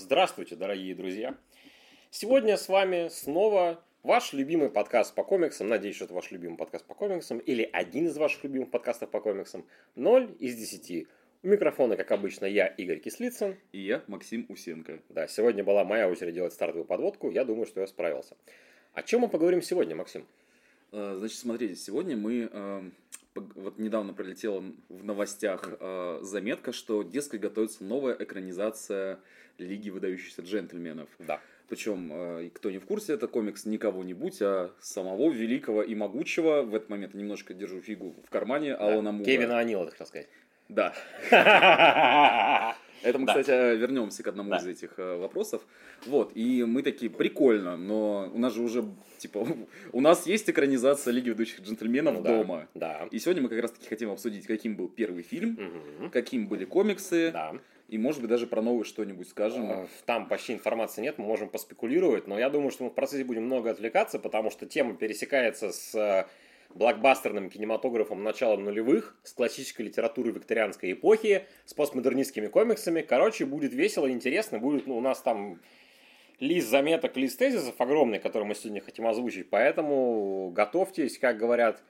Здравствуйте, дорогие друзья! Сегодня с вами снова ваш любимый подкаст по комиксам. Надеюсь, что это ваш любимый подкаст по комиксам или один из ваших любимых подкастов по комиксам. 0 из 10. У микрофона, как обычно, я, Игорь Кислицын. И я, Максим Усенко. Да, сегодня была моя очередь делать стартовую подводку. Я думаю, что я справился. О чем мы поговорим сегодня, Максим? Э, значит, смотрите, сегодня мы... э, Вот недавно пролетела в новостях э, заметка, что, дескать, готовится новая экранизация Лиги выдающихся джентльменов. Да. Причем, э, кто не в курсе, это комикс не кого-нибудь, а самого великого и могучего, в этот момент немножко держу фигу в кармане, Алана Мура. Кевина Анила, так сказать. Да. Это мы, Да. кстати, вернемся к одному Да. из этих э, вопросов. Вот, и мы такие, прикольно, но у нас же уже, типа, у нас есть экранизация Лиги ведущих джентльменов Ну да, дома. Да. И сегодня мы как раз таки хотим обсудить, каким был первый фильм, Мгм. каким были комиксы, Да. И, может быть, даже про новый что-нибудь скажем. Э, Там почти информации нет, мы можем поспекулировать, но я думаю, что мы в процессе будем много отвлекаться, потому что тема пересекается с э, блокбастерным кинематографом начала нулевых, с классической литературой викторианской эпохи, с постмодернистскими комиксами. Короче, будет весело, интересно, будет ну, у нас там лист заметок, лист тезисов огромный, который мы сегодня хотим озвучить, поэтому готовьтесь, как говорят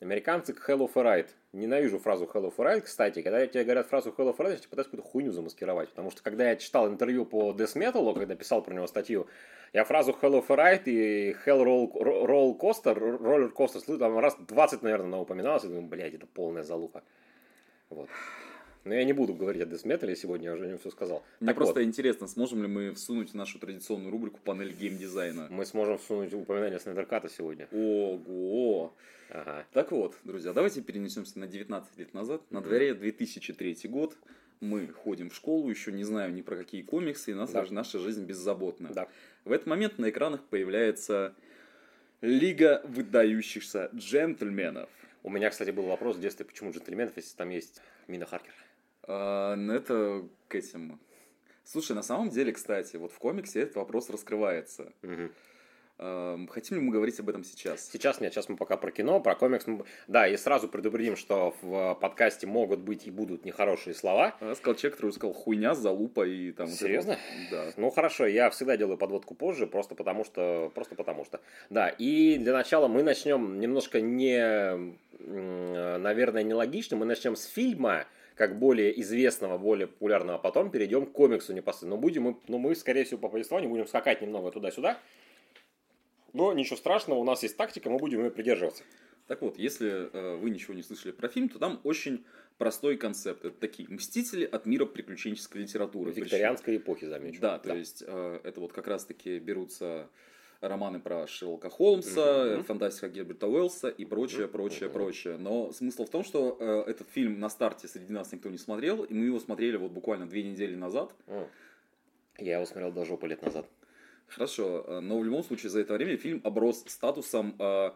Американцы к Hell of a Ride. Ненавижу фразу Hell of a Ride, кстати. Когда тебе говорят фразу Hell of a Ride, я пытаюсь какую-то хуйню замаскировать. Потому что когда я читал интервью по Death Metal, когда писал про него статью, я фразу Hell of a Ride и Hell Roll, Roll Coaster, Roller Coaster, там раз 20, наверное, она упоминалась, и думаю, блядь, это полная залупа. Вот. Но я не буду говорить о Metal сегодня, я уже не все сказал. Мне Так просто вот, интересно, сможем ли мы всунуть в нашу традиционную рубрику панель геймдизайна. мы сможем всунуть упоминание Снайдерката сегодня. Ого! Ага. Так вот, друзья, давайте перенесемся на 19 лет назад. На дворе 2003 год. Мы ходим в школу, еще не знаю ни про какие комиксы, и нас, Да. наша жизнь беззаботна. Да. В этот момент на экранах появляется Лига выдающихся джентльменов. У меня, кстати, был вопрос в детстве, почему джентльменов, если там есть Мина Харкер. А, ну, это к этим... Слушай, на самом деле, кстати, вот в комиксе этот вопрос раскрывается. Ам, Хотим ли мы говорить об этом сейчас? Сейчас нет, сейчас мы пока про кино, про комикс. Да, и сразу предупредим, что в подкасте могут быть и будут нехорошие слова. А, Сказал человек, который сказал хуйня, залупа и там... Серьезно? вот. Да. Ну хорошо, я всегда делаю подводку позже, просто потому что, просто потому что. Да, и для начала мы начнем немножко не, наверное, нелогично, мы начнем с фильма, как более известного, более популярного, а потом перейдем к комиксу непосредственно. Но будем мы, ну, мы, скорее всего, по повествованию будем скакать немного туда-сюда. Но ничего страшного, у нас есть тактика, мы будем ее придерживаться. Так вот, если э, вы ничего не слышали про фильм, то там очень простой концепт. Это такие мстители от мира приключенческой литературы. Викторианской эпохи, замечу. Причем- Да, то есть э, это вот как раз-таки берутся романы про Шерлока Холмса, Мгм. фантастика Герберта Уэллса и прочее, Мгм. прочее, прочее. Но смысл в том, что э, этот фильм на старте среди нас никто не смотрел, и мы его смотрели вот буквально две недели назад. М. Я его смотрел до жопы лет назад. Хорошо, э, но в любом случае за это время фильм оброс статусом э,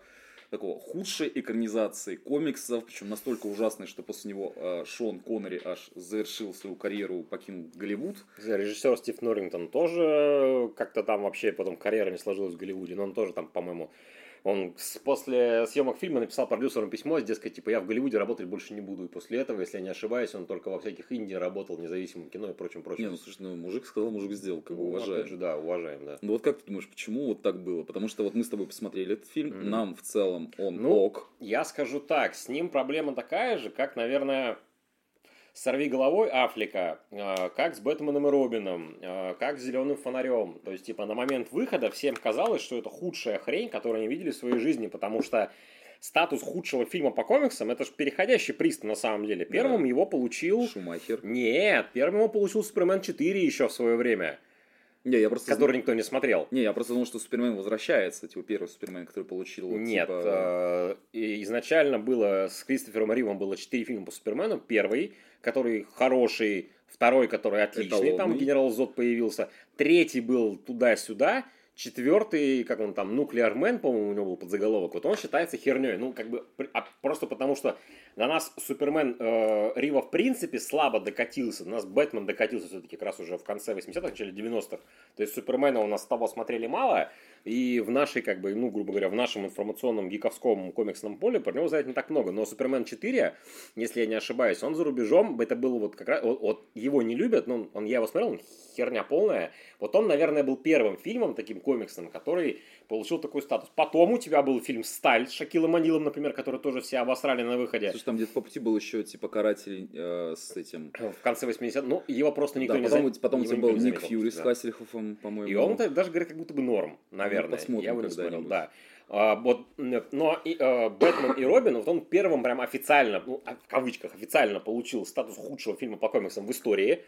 такого худшей экранизации комиксов, причем настолько ужасной, что после него э, Шон Коннери аж завершил свою карьеру, покинул Голливуд. Режиссер Стив Норрингтон тоже как-то там вообще потом карьера не сложилась в Голливуде, но он тоже там, по-моему, он с- после съемок фильма написал продюсерам письмо, дескать, типа, я в Голливуде работать больше не буду. И после этого, если я не ошибаюсь, он только во всяких Индии работал, независимом кино и прочем, прочем. Не, ну слушай, ну мужик сказал, мужик сделал, как бы Ну, уважаем. же, да, уважаем, да. Ну вот как ты думаешь, почему вот так было? Потому что вот мы с тобой посмотрели этот фильм, Мгм. нам в целом он Ну, ок. Я скажу так, с ним проблема такая же, как, наверное, «Сорви головой» Афлика, э, как с Бэтменом и Робином, э, как с «Зеленым фонарем». То есть, типа, на момент выхода всем казалось, что это худшая хрень, которую они видели в своей жизни, потому что статус худшего фильма по комиксам – это же переходящий приз на самом деле. Первым Да. его получил... Шумахер. Нет, первым его получил Супермен 4 еще в свое время, Не, я просто... который никто не смотрел. Не, я просто думал, что Супермен возвращается, типа первый Супермен, который получил... вот, Нет, типа, э, и изначально было с Кристофером Ривом было четыре фильма по Супермену. Первый, который хороший, второй, который отличный, там Эталонный. генерал Зод появился. Третий был туда-сюда. Четвертый, как он там, Нуклеар Мэн, по-моему, у него был подзаголовок, вот он считается херней. Ну, как бы, а просто потому что до нас Супермен э, Рива в принципе слабо докатился. До нас Бэтмен докатился все-таки как раз уже в конце 80-х, начале 90-х. То есть Супермена у нас с того смотрели мало. И в нашей, как бы, ну, грубо говоря, в нашем информационном гиковском комиксном поле про него знает не так много. Но Супермен 4, если я не ошибаюсь, он за рубежом, это было вот как раз, вот, его не любят, но он, я его смотрел, он херня полная. Вот он, наверное, был первым фильмом таким комиксным, который получил такой статус. Потом у тебя был фильм «Сталь» с Шакилом Анилом, например, который тоже все обосрали на выходе. Слушай, там где-то по пути был еще типа каратель э, с этим. В конце 80-х. Ну, его просто никто да, не потом, за... потом его был Ник. Фьюри с Да. Хассельхофом, по-моему. И он даже говорит, как будто бы норм, наверное. Ну, посмотрим я его не смотрел, да. А, вот, но и, э, Бэтмен и Робин, вот он первым прям официально, ну, а, в кавычках, официально получил статус худшего фильма по комиксам в истории.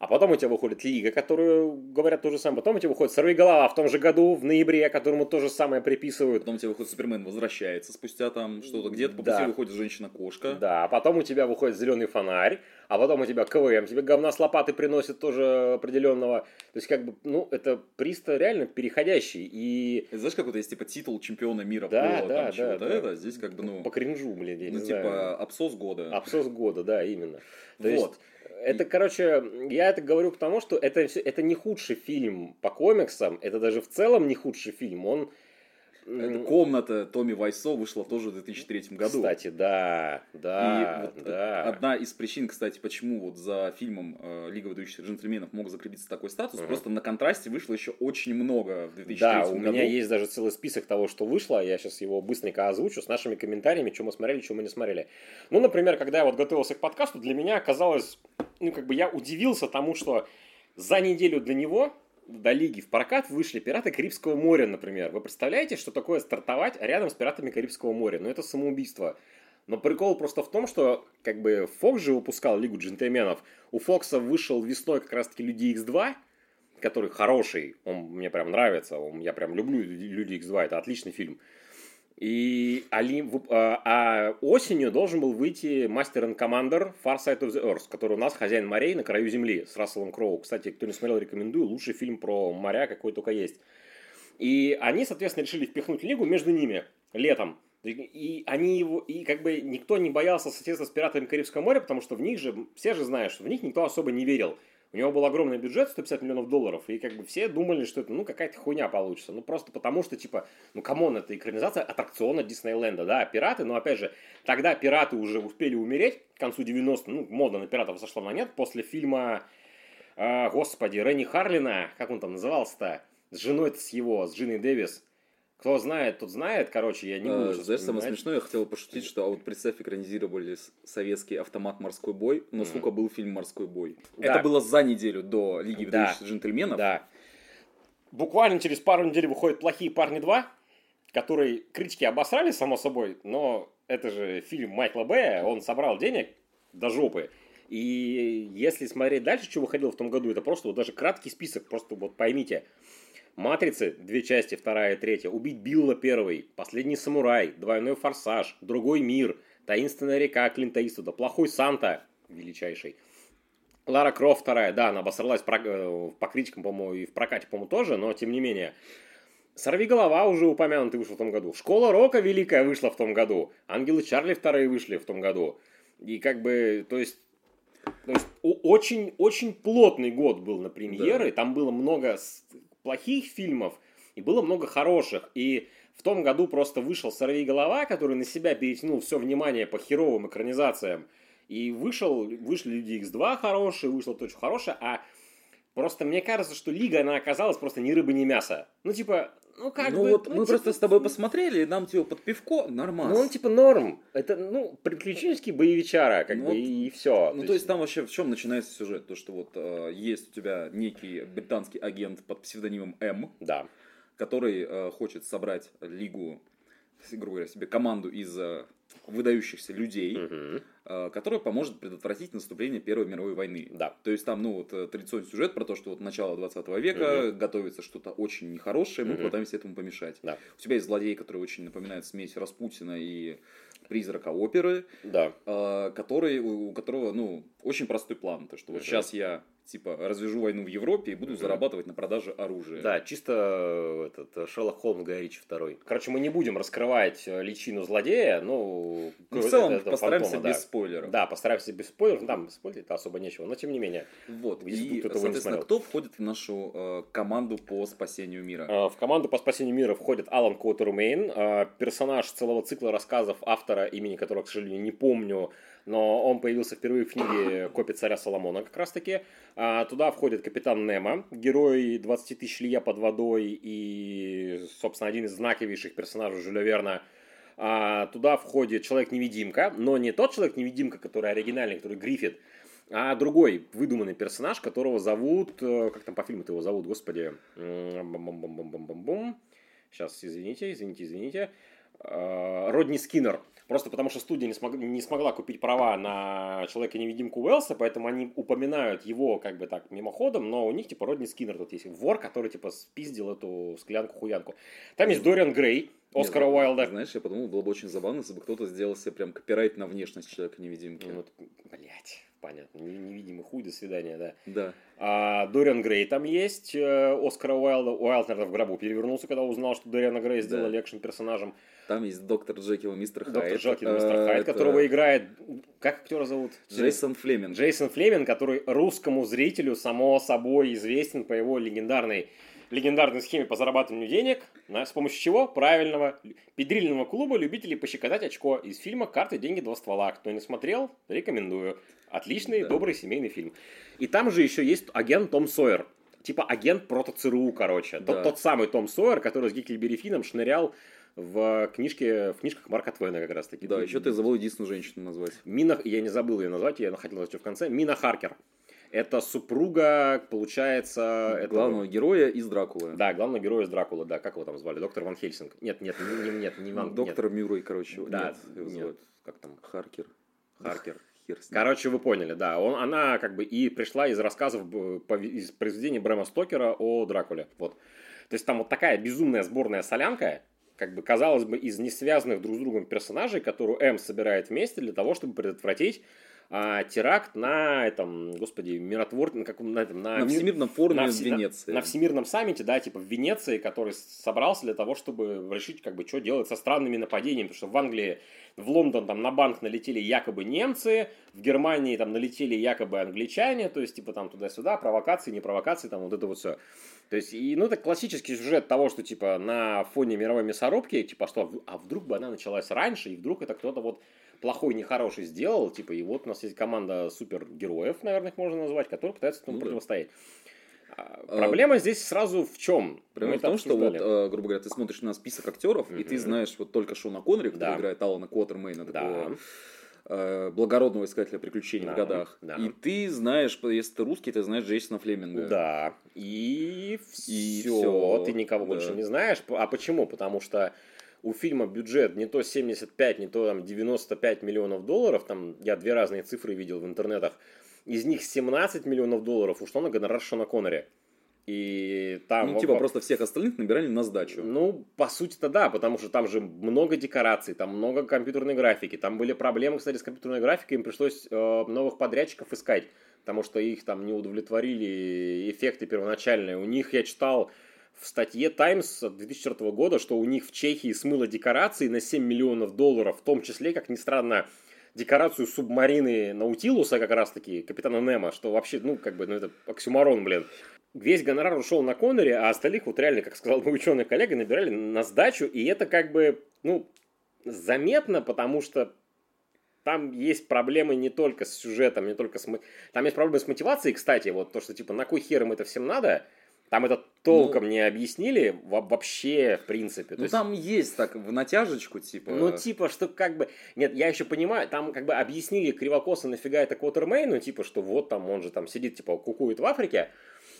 А потом у тебя выходит Лига, которую говорят то же самое. Потом у тебя выходит Сорви голова в том же году, в ноябре, которому то же самое приписывают. Потом у тебя выходит Супермен, возвращается спустя там что-то. Где-то по Да. пути выходит Женщина-кошка. Да, а потом у тебя выходит зеленый фонарь, а потом у тебя КВМ, тебе говна с лопаты приносит тоже определенного. То есть, как бы, ну, это приста реально переходящий. И Это знаешь, как вот есть типа титул чемпиона мира Да, по да, там, да, чего-то да. это, здесь как бы, ну, по кринжу, блин, я не ну знаю. типа абсос года. Абсос года, да, именно. То есть, Вот. Это, короче, я это говорю потому, что это, это не худший фильм по комиксам, это даже в целом не худший фильм. Он, Это комната Томми Вайсо вышла тоже в 2003 году. кстати, да, да, И вот да. одна из причин, кстати, почему вот за фильмом э, Лига выдающихся джентльменов мог закрепиться такой статус, Мгм. просто на контрасте вышло еще очень много в 2003 Да, у году. меня есть даже целый список того, что вышло. Я сейчас его быстренько озвучу с нашими комментариями, что мы смотрели, что мы не смотрели. Ну, например, когда я вот готовился к подкасту, для меня оказалось, ну, как бы я удивился тому, что за неделю до него, до Лиги в прокат вышли «Пираты Карибского моря», например. Вы представляете, что такое стартовать рядом с «Пиратами Карибского моря»? Ну, это самоубийство. Но прикол просто в том, что как бы Фокс же выпускал Лигу джентльменов. У Фокса вышел весной как раз-таки Люди X2, который хороший, он мне прям нравится, он, я прям люблю Люди X2, это отличный фильм. И в- а, а осенью должен был выйти Master and Commander Far Side of the Earth, который у нас хозяин морей на краю земли с Расселом Кроу. Кстати, кто не смотрел, рекомендую. Лучший фильм про моря, какой только есть. И они, соответственно, решили впихнуть лигу между ними летом. И- И они его, и как бы никто не боялся соседства с пиратами Карибского моря, потому что в них же, все же знают, что в них никто особо не верил. У него был огромный бюджет, 150 миллионов долларов, и как бы все думали, что это, ну, какая-то хуйня получится. Ну, просто потому что, типа, ну, come on, это экранизация аттракциона Диснейленда, да, пираты, но, опять же, тогда пираты уже успели умереть, к концу 90-х, ну, мода на пиратов сошла на нет, после фильма, а, господи, Ренни Харлина, как он там назывался-то, с женой-то с его, с Джиной Дэвис, кто знает, тот знает, короче, я не буду Э, сейчас Знаешь, самое смешное, я хотел пошутить, что а вот представь, экранизировали советский автомат «Морской бой», но Мгм. сколько был фильм «Морской бой». Да. Это было за неделю до Лиги Да. выдающихся джентльменов. Да. Буквально через пару недель выходит «Плохие парни 2», который критики обосрали, само собой, но это же фильм Майкла Бэя, он собрал денег до жопы. И если смотреть дальше, что выходило в том году, это просто вот даже краткий список, просто вот поймите. «Матрицы» — две части, вторая и третья. «Убить Билла» — первый. «Последний самурай», «Двойной форсаж», «Другой мир», «Таинственная река» Клинта Иствуда, «Плохой Санта» — величайший. Лара Крофт вторая, да, она обосралась э, по критикам, по-моему, и в прокате, по-моему, тоже, но тем не менее. Сорви голова уже упомянутый вышел в том году. Школа рока великая вышла в том году. Ангелы Чарли вторые вышли в том году. И как бы, то есть, то есть очень, очень плотный год был на премьеры. Там было много плохих фильмов и было много хороших. И в том году просто вышел «Сорви голова», который на себя перетянул все внимание по херовым экранизациям. И вышел, вышли Люди X2 хорошие, вышло то, что хорошее, а просто мне кажется, что Лига, она оказалась просто ни рыба, ни мясо. Ну, типа, ну как ну бы... вот ну, мы типа, просто с тобой посмотрели, и нам типа под пивко нормально. Ну, он типа норм. Это, ну, приключенческий боевичара, как Ну, бы, вот- и, все. Ну, то есть там вообще в чем начинается сюжет? То, что вот э, есть у тебя некий британский агент под псевдонимом М, Да. который э, хочет собрать лигу, грубо говоря, себе команду из э, выдающихся людей, Мгм. э, которая поможет предотвратить наступление Первой мировой войны. Да. То есть там, ну, вот э, традиционный сюжет про то, что вот начало 20 века, готовится что-то очень нехорошее, мы Мгм. пытаемся этому помешать. Да. У тебя есть злодей, который очень напоминает смесь Распутина и призрака оперы, Да. э, который, у у которого, ну, очень простой план. То, что вот Мгм. сейчас я типа, развяжу войну в Европе и буду зарабатывать на продаже оружия. Да, чисто э, этот э, Шерлок Холмс Гай Ричи второй. Короче, мы не будем раскрывать э, личину злодея, ну... Ну, в целом, это- постараемся фантома, без да. спойлеров. Да, постараемся без спойлеров. Там спойлерить особо нечего, но тем не менее. Вот. И, соответственно, кто входит в нашу э, команду по спасению мира? Э, В команду по спасению мира входит Алан Коттермейн, э, персонаж целого цикла рассказов автора, имени которого, к сожалению, не помню, но он появился впервые в книге «Копия царя Соломона» как раз-таки. А, Туда входит капитан Немо, герой 20 тысяч лье под водой и, собственно, один из знаковейших персонажей Жюля Верна. А, Туда входит Человек-невидимка, но не тот Человек-невидимка, который оригинальный, который Гриффит, а другой выдуманный персонаж, которого зовут... э, Как там по фильму-то его зовут, господи? Сейчас, извините, извините, извините. Э, Родни Скиннер. Просто потому что студия не, смог- не смогла купить права на Человека-невидимку Уэллса, поэтому они упоминают его как бы так мимоходом, но у них типа Родни Скиннер тут есть. Вор, который типа спиздил эту склянку-хуянку. Там есть Дориан Грей, Оскара Нет, Уайлда. Знаешь, я подумал, было бы очень забавно, если бы кто-то сделал себе прям копирайт на внешность человека-невидимки. Ну, вот, блядь, понятно. Не- Невидимый хуй, до свидания, да. Да. А, Дориан Грей там есть, э, Оскара Уайлда. Уайлд, наверное, в гробу перевернулся, когда узнал, что Дориана Грей Да. сделали экшен-персонажем. Там есть доктор Джекил и мистер Доктор Хайд. Джекил и Э, мистер Хайд, это которого играет... Как актера зовут? Джейсон Флеминг. Джейсон Флеминг, который русскому зрителю, само собой, известен по его легендарной легендарной схеме по зарабатыванию денег, с помощью чего? Правильного педрильного клуба любителей пощекотать очко из фильма «Карты, деньги, два ствола». Кто не смотрел, рекомендую. Отличный, Да. добрый семейный фильм. И там же еще есть агент Том Сойер. Типа агент прото ЦРУ, короче. Да. Тот, тот самый Том Сойер, который с Гикльбери Финном шнырял в книжке, в книжках Марка Твена как раз таки. Да, еще ты забыл единственную женщину назвать. Мина, я не забыл ее назвать, я хотел назвать ее в конце. Мина Харкер. Это супруга, получается... этого- Главного героя из Дракулы. Да, главного героя из Дракулы, да, как его там звали? Доктор Ван Хельсинг. Нет, нет, не, не- нет, не Ван, Доктор Мюррей, короче. нет. Да, нет, его нет, зовут как там, Харкер. Харкер. Короче, вы поняли, да. Он, она как бы и пришла из рассказов, из произведений Брэма Стокера о Дракуле. Вот. То есть там вот такая безумная сборная солянка, как бы, казалось бы, из несвязанных друг с другом персонажей, которую М собирает вместе для того, чтобы предотвратить а, теракт на этом, господи, миротвор... на, каком, на, этом, на На ми- Всемирном форуме на в все- на- Венеции. На Всемирном саммите, да, типа в Венеции, который собрался для того, чтобы решить, как бы, что делать со странными нападениями. Потому что в Англии, в Лондон там на банк налетели якобы немцы, в Германии там налетели якобы англичане, то есть, типа, там туда-сюда, провокации, не провокации, там вот это вот все. То есть, и, ну, это классический сюжет того, что, типа, на фоне мировой мясорубки, типа, что, а вдруг бы она началась раньше, и вдруг это кто-то вот плохой, нехороший сделал, типа, и вот у нас есть команда супергероев, наверное, их можно назвать, которые пытаются этому Ну да. противостоять. А, А, Проблема здесь сразу в чем? Проблема в том, что вот, э, грубо говоря, ты смотришь на список актеров, и ты знаешь вот только Шона Коннери, который Да. играет Алана Квотермейна, Да. такого э, благородного искателя приключений Да, в годах. да. И ты знаешь, если ты русский, ты знаешь Джейсона Флеминга. Да. И И все. всё, Ты никого да. больше не знаешь. А почему? Потому что у фильма бюджет не то 75, не то там 95 миллионов долларов. Там я две разные цифры видел в интернетах. Из них 17 миллионов долларов ушло на гонорар Шона Коннери. И там... Ну, типа во- просто всех остальных набирали на сдачу. Ну, по сути-то да, потому что там же много декораций, там много компьютерной графики. Там были проблемы, кстати, с компьютерной графикой, им пришлось э, новых подрядчиков искать, потому что их там не удовлетворили эффекты первоначальные. У них, я читал в статье Times от 2004 года, что у них в Чехии смыло декорации на 7 миллионов долларов, в том числе, как ни странно, декорацию субмарины Наутилуса как раз-таки, капитана Немо, что вообще, ну, как бы, ну, это оксюмарон, блин. Весь гонорар ушел на Коннери, а остальных вот реально, как сказал мой ученый коллега, набирали на сдачу, и это как бы, ну, заметно, потому что там есть проблемы не только с сюжетом, не только с... Там есть проблемы с мотивацией, кстати, вот то, что, типа, на кой хер им это всем надо, там это толком не объяснили во- вообще, в принципе. Ну есть- там есть так в натяжечку, типа. ну, типа, что как бы... Нет, я еще понимаю, там как бы объяснили кривокосно, нафига это Квотермейну, типа, что вот там он же там сидит, типа, кукует в Африке,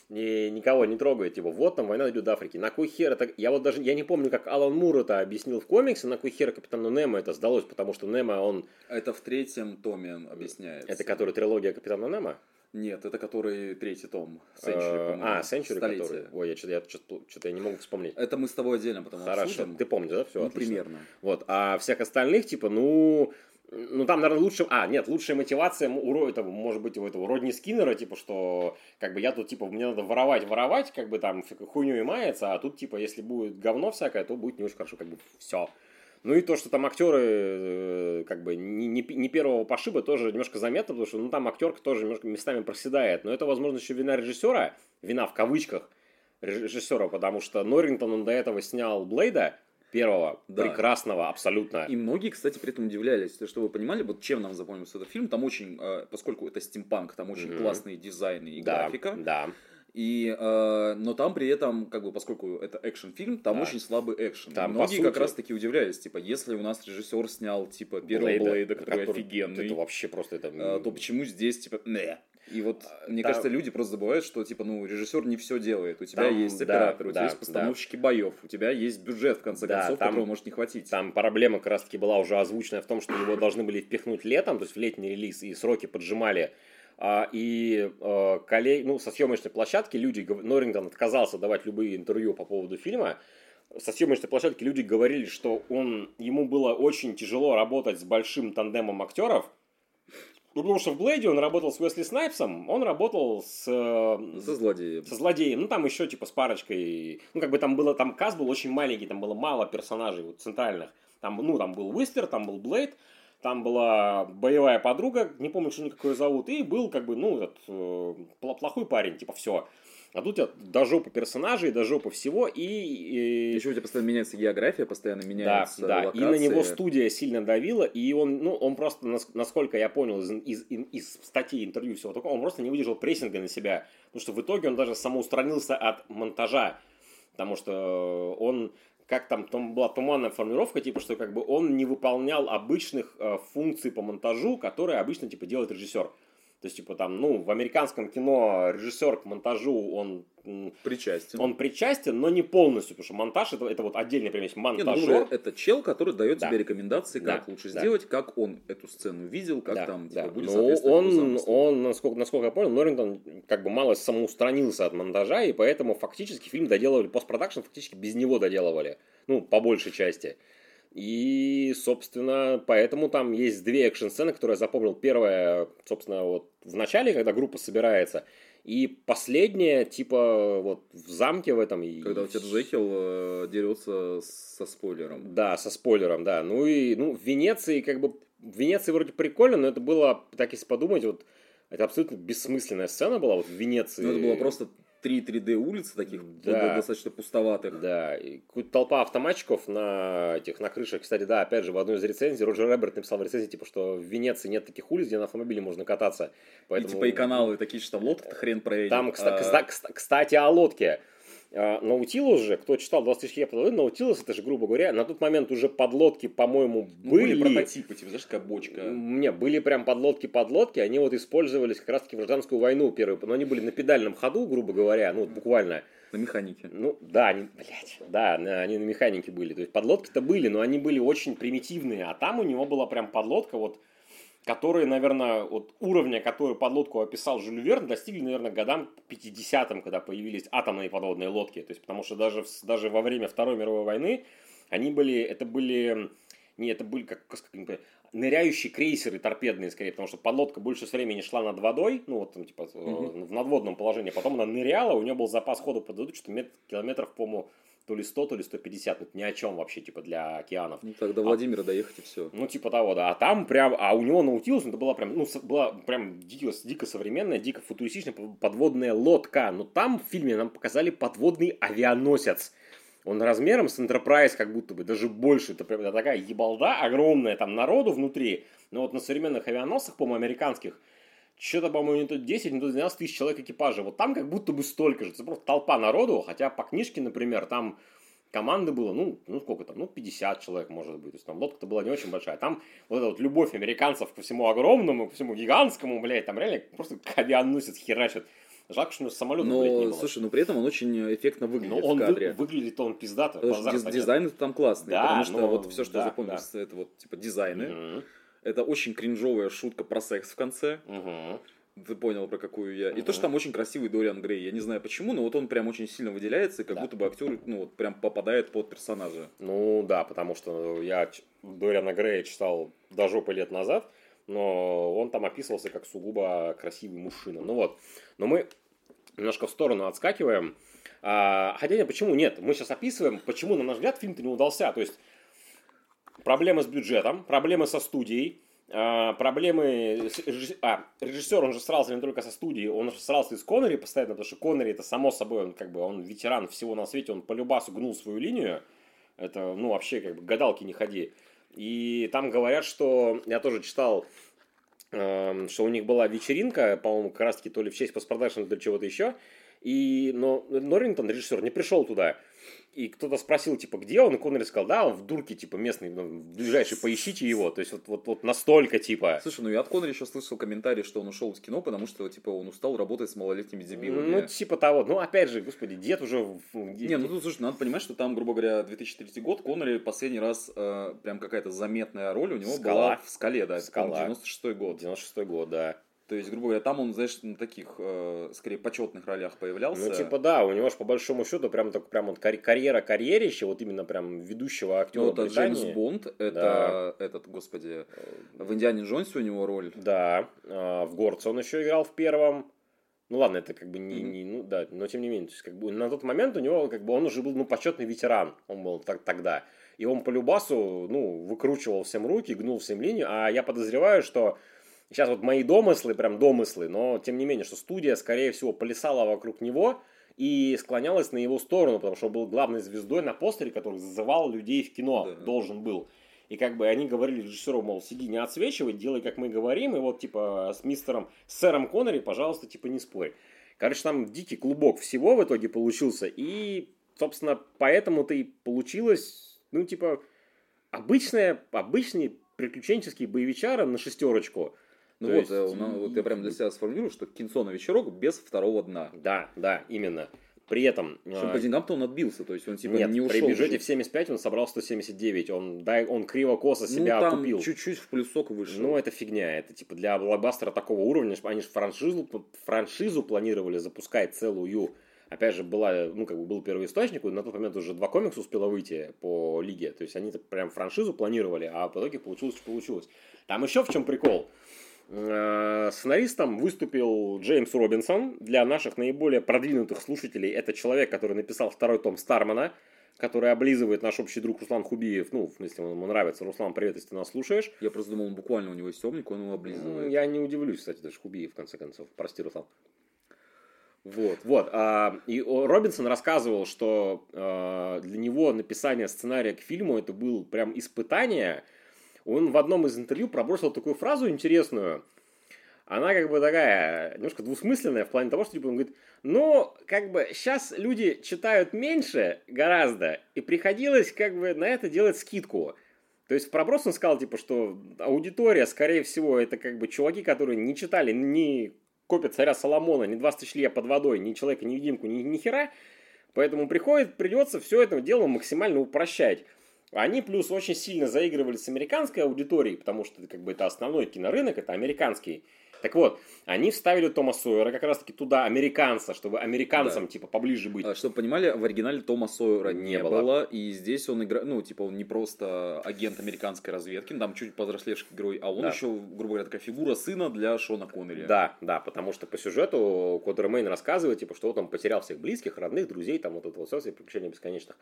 и никого не трогает, типа, вот там война идет в Африке. На кой хер это... Я вот даже, я не помню, как Алан Мур это объяснил в комиксе, на кой хер Капитану Немо это сдалось, потому что Немо, он... Это в третьем томе объясняется. Это который трилогия Капитана Немо? Нет, это который третий том. Century, по-моему. А, Century, Столетие. который... Ой, я что-то я, что-то, я не могу вспомнить. Это мы с тобой отдельно потом Хорошо, обсудим. ты помнишь, да? Все, ну, примерно. Вот, а всех остальных, типа, ну, Ну, там, наверное, лучше... А, нет, лучшая мотивация у этого, может быть, у этого Родни Скиннера, типа, что, как бы, я тут, типа, мне надо воровать, воровать, как бы, там, хуйню и мается, а тут, типа, если будет говно всякое, то будет не очень хорошо, как бы, все. Ну и то, что там актеры, э, как бы, не, не, не первого пошиба, тоже немножко заметно, потому что, ну, там актерка тоже немножко местами проседает. Но это, возможно, еще вина режиссера, вина в кавычках режиссера, потому что Норрингтон, он до этого снял Блейда, первого, да. прекрасного абсолютно. И многие, кстати, при этом удивлялись, что вы понимали, вот чем нам запомнился этот фильм, там очень, э, поскольку это стимпанк, там очень mm-hmm. классные дизайны и да, графика. Да. И, э, но там при этом, как бы, поскольку это экшен-фильм, там да. очень слабый экшен. Там, многие сути... как раз таки удивлялись, типа, если у нас режиссер снял, типа, первого Блейда, Блейда который, который офигенный, это вообще просто это... Э, то почему здесь, типа, не. И вот, а, мне там... кажется, люди просто забывают, что, типа, ну, режиссер не все делает. У тебя там, есть оператор, да, у тебя да, есть постановщики да. боев, у тебя есть бюджет, в конце да, концов, там, которого может не хватить. Там проблема как раз-таки была уже озвученная в том, что его должны были впихнуть летом, то есть в летний релиз, и сроки поджимали. А, и а, коллег, ну, со съемочной площадки люди, Норрингтон отказался давать любые интервью по поводу фильма, со съемочной площадки люди говорили, что он, ему было очень тяжело работать с большим тандемом актеров, ну, потому что в Блейде он работал с Уэсли Снайпсом, он работал с... Э, со злодеем. Со злодеем. Ну, там еще, типа, с парочкой... Ну, как бы там было... Там каст был очень маленький, там было мало персонажей вот, центральных. Там, ну, там был Уистер, там был Блейд, там была боевая подруга, не помню, что никакой зовут, и был, как бы, ну, этот, э, плохой парень, типа, все. А тут у тебя до жопы персонажей, до жопы всего, и... и... Еще у тебя постоянно меняется география, постоянно меняется Да, да, и на него студия сильно давила, и он, ну, он просто, насколько я понял из, из, из статей, интервью, всего такого, он просто не выдержал прессинга на себя, потому что в итоге он даже самоустранился от монтажа, потому что он как там, там была туманная формулировка, типа, что как бы он не выполнял обычных э, функций по монтажу, которые обычно, типа, делает режиссер. То есть, типа, там, ну, в американском кино режиссер к монтажу, он... Причастен. Он причастен, но не полностью, потому что монтаж это, это вот отдельный примесь монтажер. Нет, ну, это чел, который дает да. тебе рекомендации, как да. лучше да. сделать, как он эту сцену видел, как да. там типа, да. будет ну, он, он, насколько, насколько я понял, Норрингтон как бы мало самоустранился от монтажа, и поэтому фактически фильм доделывали, постпродакшн фактически без него доделывали, ну, по большей части. И, собственно, поэтому там есть две экшн-сцены, которые я запомнил. Первая, собственно, вот в начале, когда группа собирается, и последняя, типа, вот в замке в этом. Когда у тебя Джекил э, дерется со спойлером. Да, со спойлером, да. Ну и, ну, в Венеции, как бы, в Венеции вроде прикольно, но это было, так если подумать, вот, это абсолютно бессмысленная сцена была вот в Венеции. Ну, это было просто три 3D улицы таких да. достаточно пустоватых. Да, и толпа автоматчиков на этих на крышах. Кстати, да, опять же, в одной из рецензий Роджер Рэбберт написал в рецензии, типа, что в Венеции нет таких улиц, где на автомобиле можно кататься. Поэтому... И типа и каналы такие, что там лодка хрен проедет. Там, а... кстати, о лодке. А, Наутилус же, кто читал 20 тысяч лет, Наутилус, это же, грубо говоря, на тот момент уже подлодки, по-моему, ну, были. были прототипы, типа, знаешь, как бочка. Не, были прям подлодки-подлодки, они вот использовались как раз-таки в гражданскую войну первую, но они были на педальном ходу, грубо говоря, ну, буквально. На механике. Ну, да, они, блядь, да, они на механике были. То есть подлодки-то были, но они были очень примитивные, а там у него была прям подлодка, вот, которые, наверное, вот уровня, который подлодку описал Жюль Верн, достигли, наверное, годам 50-м, когда появились атомные подводные лодки. То есть, потому что даже, даже во время Второй мировой войны они были, это были, не, это были как, как ныряющие крейсеры торпедные, скорее, потому что подлодка больше времени шла над водой, ну, вот, типа, mm-hmm. в надводном положении, потом она ныряла, у нее был запас хода под воду, что-то километров, по-моему, то ли 100, то ли 150, ну, это ни о чем вообще, типа, для океанов. Ну, так до Владимира а, доехать и все. Ну, типа того, да. А там прям, а у него Наутилус, это была прям, ну, была прям дико, дико современная, дико футуристичная подводная лодка. Но там в фильме нам показали подводный авианосец. Он размером с Enterprise как будто бы, даже больше. Это прям такая ебалда огромная, там народу внутри. Но вот на современных авианосцах, по-моему, американских, что-то, по-моему, не то 10, не то 12 тысяч человек экипажа. Вот там как будто бы столько же. Это просто толпа народу, хотя по книжке, например, там команды было, ну, ну сколько там, ну 50 человек может быть. То есть там лодка-то была не очень большая. Там вот эта вот любовь американцев ко всему огромному, ко всему гигантскому, блядь, там реально просто авианосец херачат. Жалко, что у него самолета, но, блядь, не было. Слушай, ну при этом он очень эффектно выглядит но он в кадре. Вы, выглядит он пиздато. Диз, дизайн там классный, да, потому что но, вот все, что да, я запомнил, да. это вот типа дизайны. Угу. Это очень кринжовая шутка про секс в конце. Угу Ты понял, про какую я. И Мгм. то, что там очень красивый Дориан Грей. Я не знаю почему, но вот он прям очень сильно выделяется, и как Да. будто бы актер, ну, вот прям попадает под персонажа. Ну да, потому что я Дориана Грея читал до жопы лет назад, но он там описывался как сугубо красивый мужчина. Ну вот, но мы немножко в сторону отскакиваем. А, хотя нет, почему нет? Мы сейчас описываем, почему, на наш взгляд, фильм-то не удался. То есть проблемы с бюджетом, проблемы со студией, а, проблемы... А, режиссер, он же срался не только со студией, он же срался и с Коннери постоянно, потому что Коннери, это само собой, он как бы, он ветеран всего на свете, он по любасу гнул свою линию. Это, ну, вообще, как бы, гадалки не ходи. И там говорят, что, я тоже читал, эм, что у них была вечеринка, по-моему, как раз-таки то ли в честь постпродакшн, то ли чего-то еще, и, но Норрингтон, режиссер, не пришел туда. И кто-то спросил, типа, где он? И Коннери сказал, да, он в дурке, типа, местный, ну, ближайший, поищите его. То есть, вот, вот, вот настолько, типа... Слушай, ну я от Коннери еще слышал комментарий, что он ушел из кино, потому что, типа, он устал работать с малолетними дебилами. Ну, типа того. Ну, опять же, господи, дед уже... Не, ну тут, слушай, надо понимать, что там, грубо говоря, 2003 год, Коннери последний раз, э, прям какая-то заметная роль у него Скала. была в «Скале», да, «Скала». по-моему, 96 год. 96 год, да. То есть, грубо говоря, там он, знаешь, на таких, э, скорее, почетных ролях появлялся. Ну, типа, да, у него же по большому счету прям так прям вот карь- карьера карьерище, вот именно прям ведущего актера Ну, это Британии. Джеймс Бонд, это этот, господи, в Индиане Джонсе у него роль. Да, а, в Горце он еще играл в первом. Ну ладно, это как бы не, не- ну да, но тем не менее, то есть, как бы на тот момент у него как бы он уже был ну почетный ветеран, он был так, тогда, и он по любасу ну выкручивал всем руки, гнул всем линию, а я подозреваю, что сейчас вот мои домыслы, прям домыслы, но тем не менее, что студия скорее всего плясала вокруг него и склонялась на его сторону, потому что он был главной звездой на постере, который зазывал людей в кино, Да. должен был. И как бы они говорили режиссеру, мол, сиди, не отсвечивай, делай, как мы говорим, и вот, типа, с мистером, с сэром Коннери, пожалуйста, типа, не спорь. Короче, там дикий клубок всего в итоге получился, и, собственно, поэтому-то и получилось, ну, типа, обычная, обычный приключенческий боевичара на шестерочку. Ну То вот, есть, э, у нас- вот я прям для себя сформулирую, что кинцо на вечерок без второго дна. Да, да, именно. При этом... Причем а, по деньгам-то он отбился, то есть он типа нет, не ушел. при бюджете же. в 75 он собрал 179, он, дай, он криво-косо ну, себя там окупил. чуть-чуть в плюсок вышел. Ну, это фигня. Это типа для блокбастера такого уровня, что они же франшизу, франшизу планировали запускать целую. Опять же, была, ну, как бы был первый источник, и на тот момент уже два комикса успело выйти по лиге. То есть они прям франшизу планировали, а в итоге получилось, что получилось. Там еще в чем прикол. Э, Сценаристом выступил Джеймс Робинсон. Для наших наиболее продвинутых слушателей это человек, который написал второй том Стармана, который облизывает наш общий друг Руслан Хубиев. Ну, в смысле, он ему нравится. Руслан, привет, если ты нас слушаешь. Я просто думал, он буквально у него есть темник, он его Ну, облизывает. Я не удивлюсь, кстати, даже Хубиев, в конце концов. Прости, Руслан. Вот. Вот. а, и Робинсон рассказывал, что а, для него написание сценария к фильму это был прям испытание. Он в одном из интервью пробросил такую фразу интересную. Она как бы такая, немножко двусмысленная в плане того, что типа, он говорит, ну, как бы сейчас люди читают меньше гораздо, и приходилось как бы на это делать скидку. То есть в проброс он сказал, типа, что аудитория, скорее всего, это как бы чуваки, которые не читали ни копия царя Соломона, ни 20 тысяч лет под водой, ни человека-невидимку, ни, ни хера. Поэтому приходит, придется все это дело максимально упрощать. Они плюс очень сильно заигрывали с американской аудиторией, потому что как бы это основной кинорынок, это американский. Так вот, они вставили Тома Сойера как раз-таки туда, американца, чтобы американцам типа поближе быть. А, Чтобы понимали, в оригинале Тома Сойера не, Не было. было. и здесь он играет, ну, типа, он не просто агент американской разведки, там чуть повзрослевший герой, а он Да. еще, грубо говоря, такая фигура сына для Шона Коннери. Да, да, потому что по сюжету Кодер Мейн рассказывает, типа, что вот он потерял всех близких, родных, друзей, там вот это вот все, приключения бесконечных.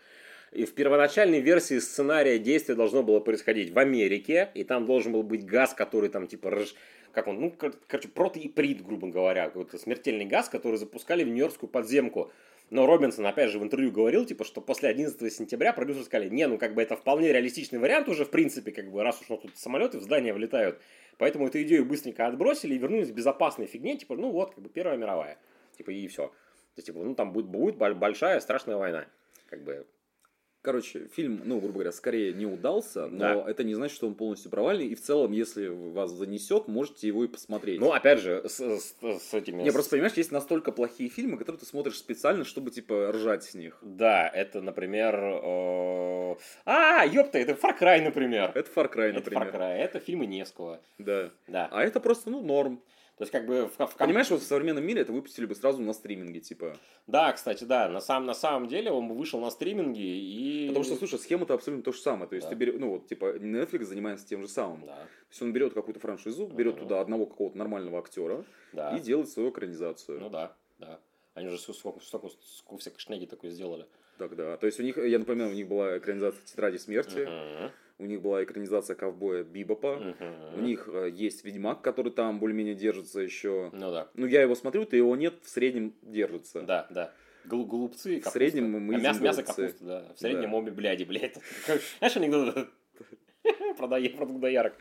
И в первоначальной версии сценария действие должно было происходить в Америке, и там должен был быть газ, который там типа рж- как он, ну, кор- короче, протоиприт, грубо говоря, какой-то смертельный газ, который запускали в Нью-Йоркскую подземку. Но Робинсон, опять же, в интервью говорил, типа, что после 11 сентября продюсеры сказали, не, ну, как бы это вполне реалистичный вариант уже, в принципе, как бы, раз уж ну, тут самолеты в здание влетают. Поэтому эту идею быстренько отбросили и вернулись к безопасной фигне, типа, ну, вот, как бы, Первая мировая. Типа, и все. То есть, типа, ну, там будет, будет боль- большая страшная война. Как бы, Короче, фильм, ну, грубо говоря, скорее не удался, но Да. это не значит, что он полностью провальный, и в целом, если вас занесет, можете его и посмотреть. ну, опять же, с, с- с этими... Не, просто понимаешь, есть настолько плохие фильмы, которые ты смотришь специально, чтобы, типа, ржать с них. Да, это, например... э, А, ёпта, это Far Cry, например. Это Far Cry, Это например. Far Cry, это фильмы Невского. Да. Да. А это просто, ну, норм. То есть, как бы в, в ком- Понимаешь, вот в современном мире это выпустили бы сразу на стриминге, типа. Да, кстати, да. На, сам, на самом деле он бы вышел на стриминге и... Потому что, слушай, схема-то абсолютно то же самое. То есть Да. ты берешь, ну вот, типа, Netflix занимается тем же самым. Да, То есть он берет какую-то франшизу, берет Ага. туда одного какого-то нормального актера да. и делает свою экранизацию. Ну да, да. Они уже сколько, сколько, сколько всякой шнеги такой сделали. Тогда. То есть у них, я напоминаю, у них была экранизация Тетради смерти, у них была экранизация ковбоя Бибопа, у них э, есть Ведьмак, который там более-менее держится еще. Ну да. Ну, я его смотрю, ты его нет, в среднем держится. Да, да. Гол- Голубцы, В капуста. среднем мы А мясо, мясо капуста, да. В среднем Да. обе бляди, блядь. Знаешь, анекдот? Продай продукт доярок.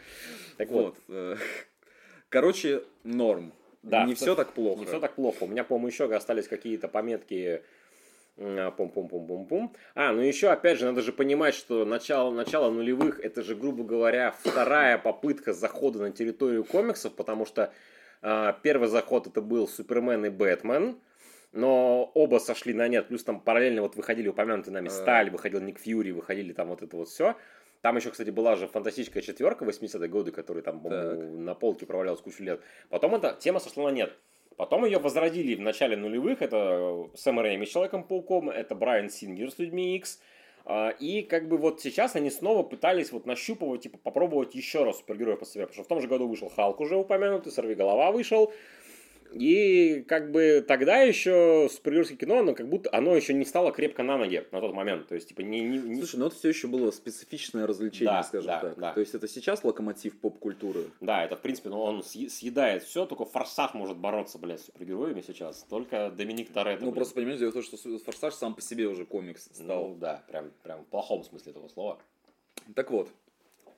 Так вот, Вот. э, Короче, норм. Да, не в- все так плохо. не все так плохо. У меня, по-моему, еще остались какие-то пометки пум-пум-пум-пум-пум. А, ну еще, опять же, надо же понимать, что начало, начало нулевых, это же, грубо говоря, вторая попытка захода на территорию комиксов, потому что а, первый заход это был Супермен и Бэтмен, но оба сошли на нет, плюс там параллельно вот выходили упомянутые нами А. Сталь, выходил Ник Фьюри, выходили там вот это вот все. Там еще, кстати, была же фантастическая четверка 80-е годы, которая там по-моему, на полке провалялась кучу лет. Потом эта тема сошла на нет. Потом ее возродили в начале нулевых. Это Сэм Рэйми с Человеком-пауком, это Брайан Сингер с Людьми Икс. А, И как бы вот сейчас они снова пытались вот нащупывать, типа попробовать еще раз супергероев по себе. Потому что в том же году вышел Халк уже упомянутый, Сорвиголова вышел. И как бы тогда еще супергеройское кино, оно как будто оно еще не стало крепко на ноги на тот момент. То есть, типа, не, не- не- Слушай, ну это все еще было специфичное развлечение, Да, скажем да, так. да. То есть это сейчас локомотив поп-культуры. Да, это, в принципе, ну, он съе- съедает все, только Форсаж может бороться, блядь, с супергероями сейчас. Только Доминик Торетто. Ну блин. просто понимаешь, дело в том, что Форсаж сам по себе уже комикс стал. Ну, да, прям, прям в плохом смысле этого слова. Так вот,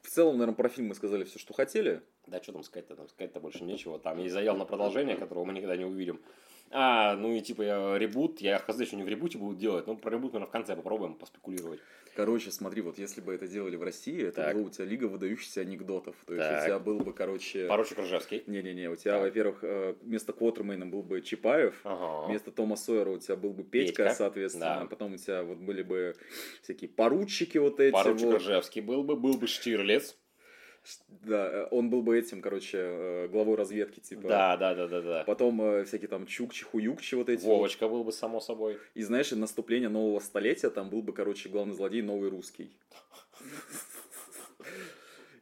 в целом, наверное, про фильм мы сказали все, что хотели. Да, что там сказать-то, там сказать-то больше нечего. Там есть заявлено продолжение, которого мы никогда не увидим. А, ну и типа я, ребут, я хз, что не в ребуте будут делать, ну про ребут, наверное, в конце попробуем поспекулировать. Короче, смотри, вот если бы это делали в России, это Так. была у тебя лига выдающихся анекдотов. То есть Так. у тебя был бы, короче... Поручик Ржевский. Не-не-не, у тебя, Так. во-первых, э, вместо Квотермейна был бы Чапаев, Ага. вместо Тома Сойера у тебя был бы Петька, Петька, соответственно, да. потом у тебя вот были бы всякие поручики вот эти. Поручик вот. Ржевский был бы, был бы Штирлиц. Да, э, он был бы этим, короче, э, главой разведки, типа. Да, да, да, да, да. Потом э, всякие там чукчи, хуюкчи вот эти. вот. Вовочка был бы, само собой. И знаешь, наступление нового столетия, там был бы, короче, главный злодей новый русский.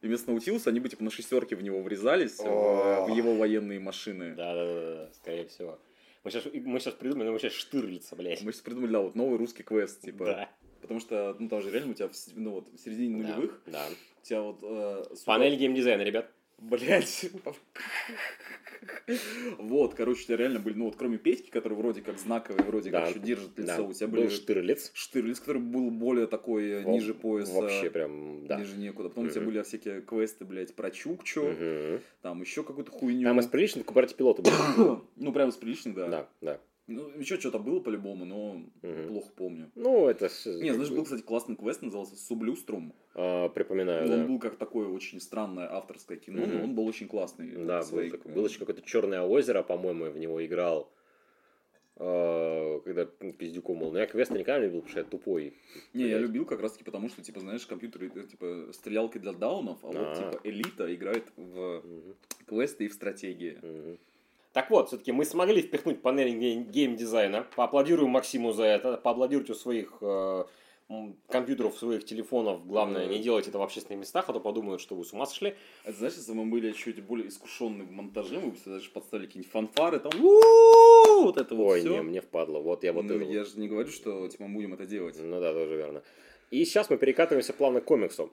И вместо Наутилуса они бы типа на шестерке в него врезались, в, его военные машины. Да, да, да, скорее всего. Мы сейчас, мы сейчас придумаем, мы сейчас Штирлица, блядь. Мы сейчас придумали, да, вот новый русский квест, типа. Да. Потому что, ну, там же реально у тебя, в, ну, вот, в середине Да, нулевых, Да. у тебя вот... э, сука, Панель геймдизайна, ребят. Блять. Вот, короче, у тебя реально были, ну вот кроме Петьки, который вроде как знаковый, вроде Да. как еще держит лицо, Да. у тебя Был были Штирлиц. Штирлиц, который был более такой э, Во- ниже пояса. Вообще прям, да. Ниже некуда. Потом у тебя были всякие квесты, блядь, про Чукчу, Мгм. там еще какую-то хуйню. Там из приличных кубарти пилота был. Ну, прям с приличных, да. Да, да. Ну, еще что-то было по-любому, но Мгм. плохо помню. Ну, это... Не, знаешь, бы, был, кстати, классный квест, назывался Сублюструм. а, Припоминаю, он да. был как такое очень странное авторское кино, но Мгм. он был очень классный. Да, своей- был, такой- было еще какое-то черное озеро, по-моему, в него играл. а, Когда ну, пиздюком был. Но я квеста никогда не любил, потому что я тупой. Не, я любил как раз таки потому, что, типа, знаешь, компьютеры, э, типа, стрелялки для даунов, а вот, А. типа, элита играет в квесты и в стратегии. Так вот, все-таки мы смогли впихнуть панель гей- геймдизайна. Поаплодируем Максиму за это. Поаплодируйте у своих э, компьютеров, своих телефонов. Главное, Да. не делайте это в общественных местах, а то подумают, что вы с ума сошли. А знаешь, если мы были чуть более искушенны в монтаже, мы бы сюда даже подставили какие-нибудь фанфары, там, вот это вот Ой, всё. не, мне впадло. Вот я вот Ну, это я же не говорю, что, типа, мы будем это делать. Ну да, тоже верно. И сейчас мы перекатываемся плавно к комиксу.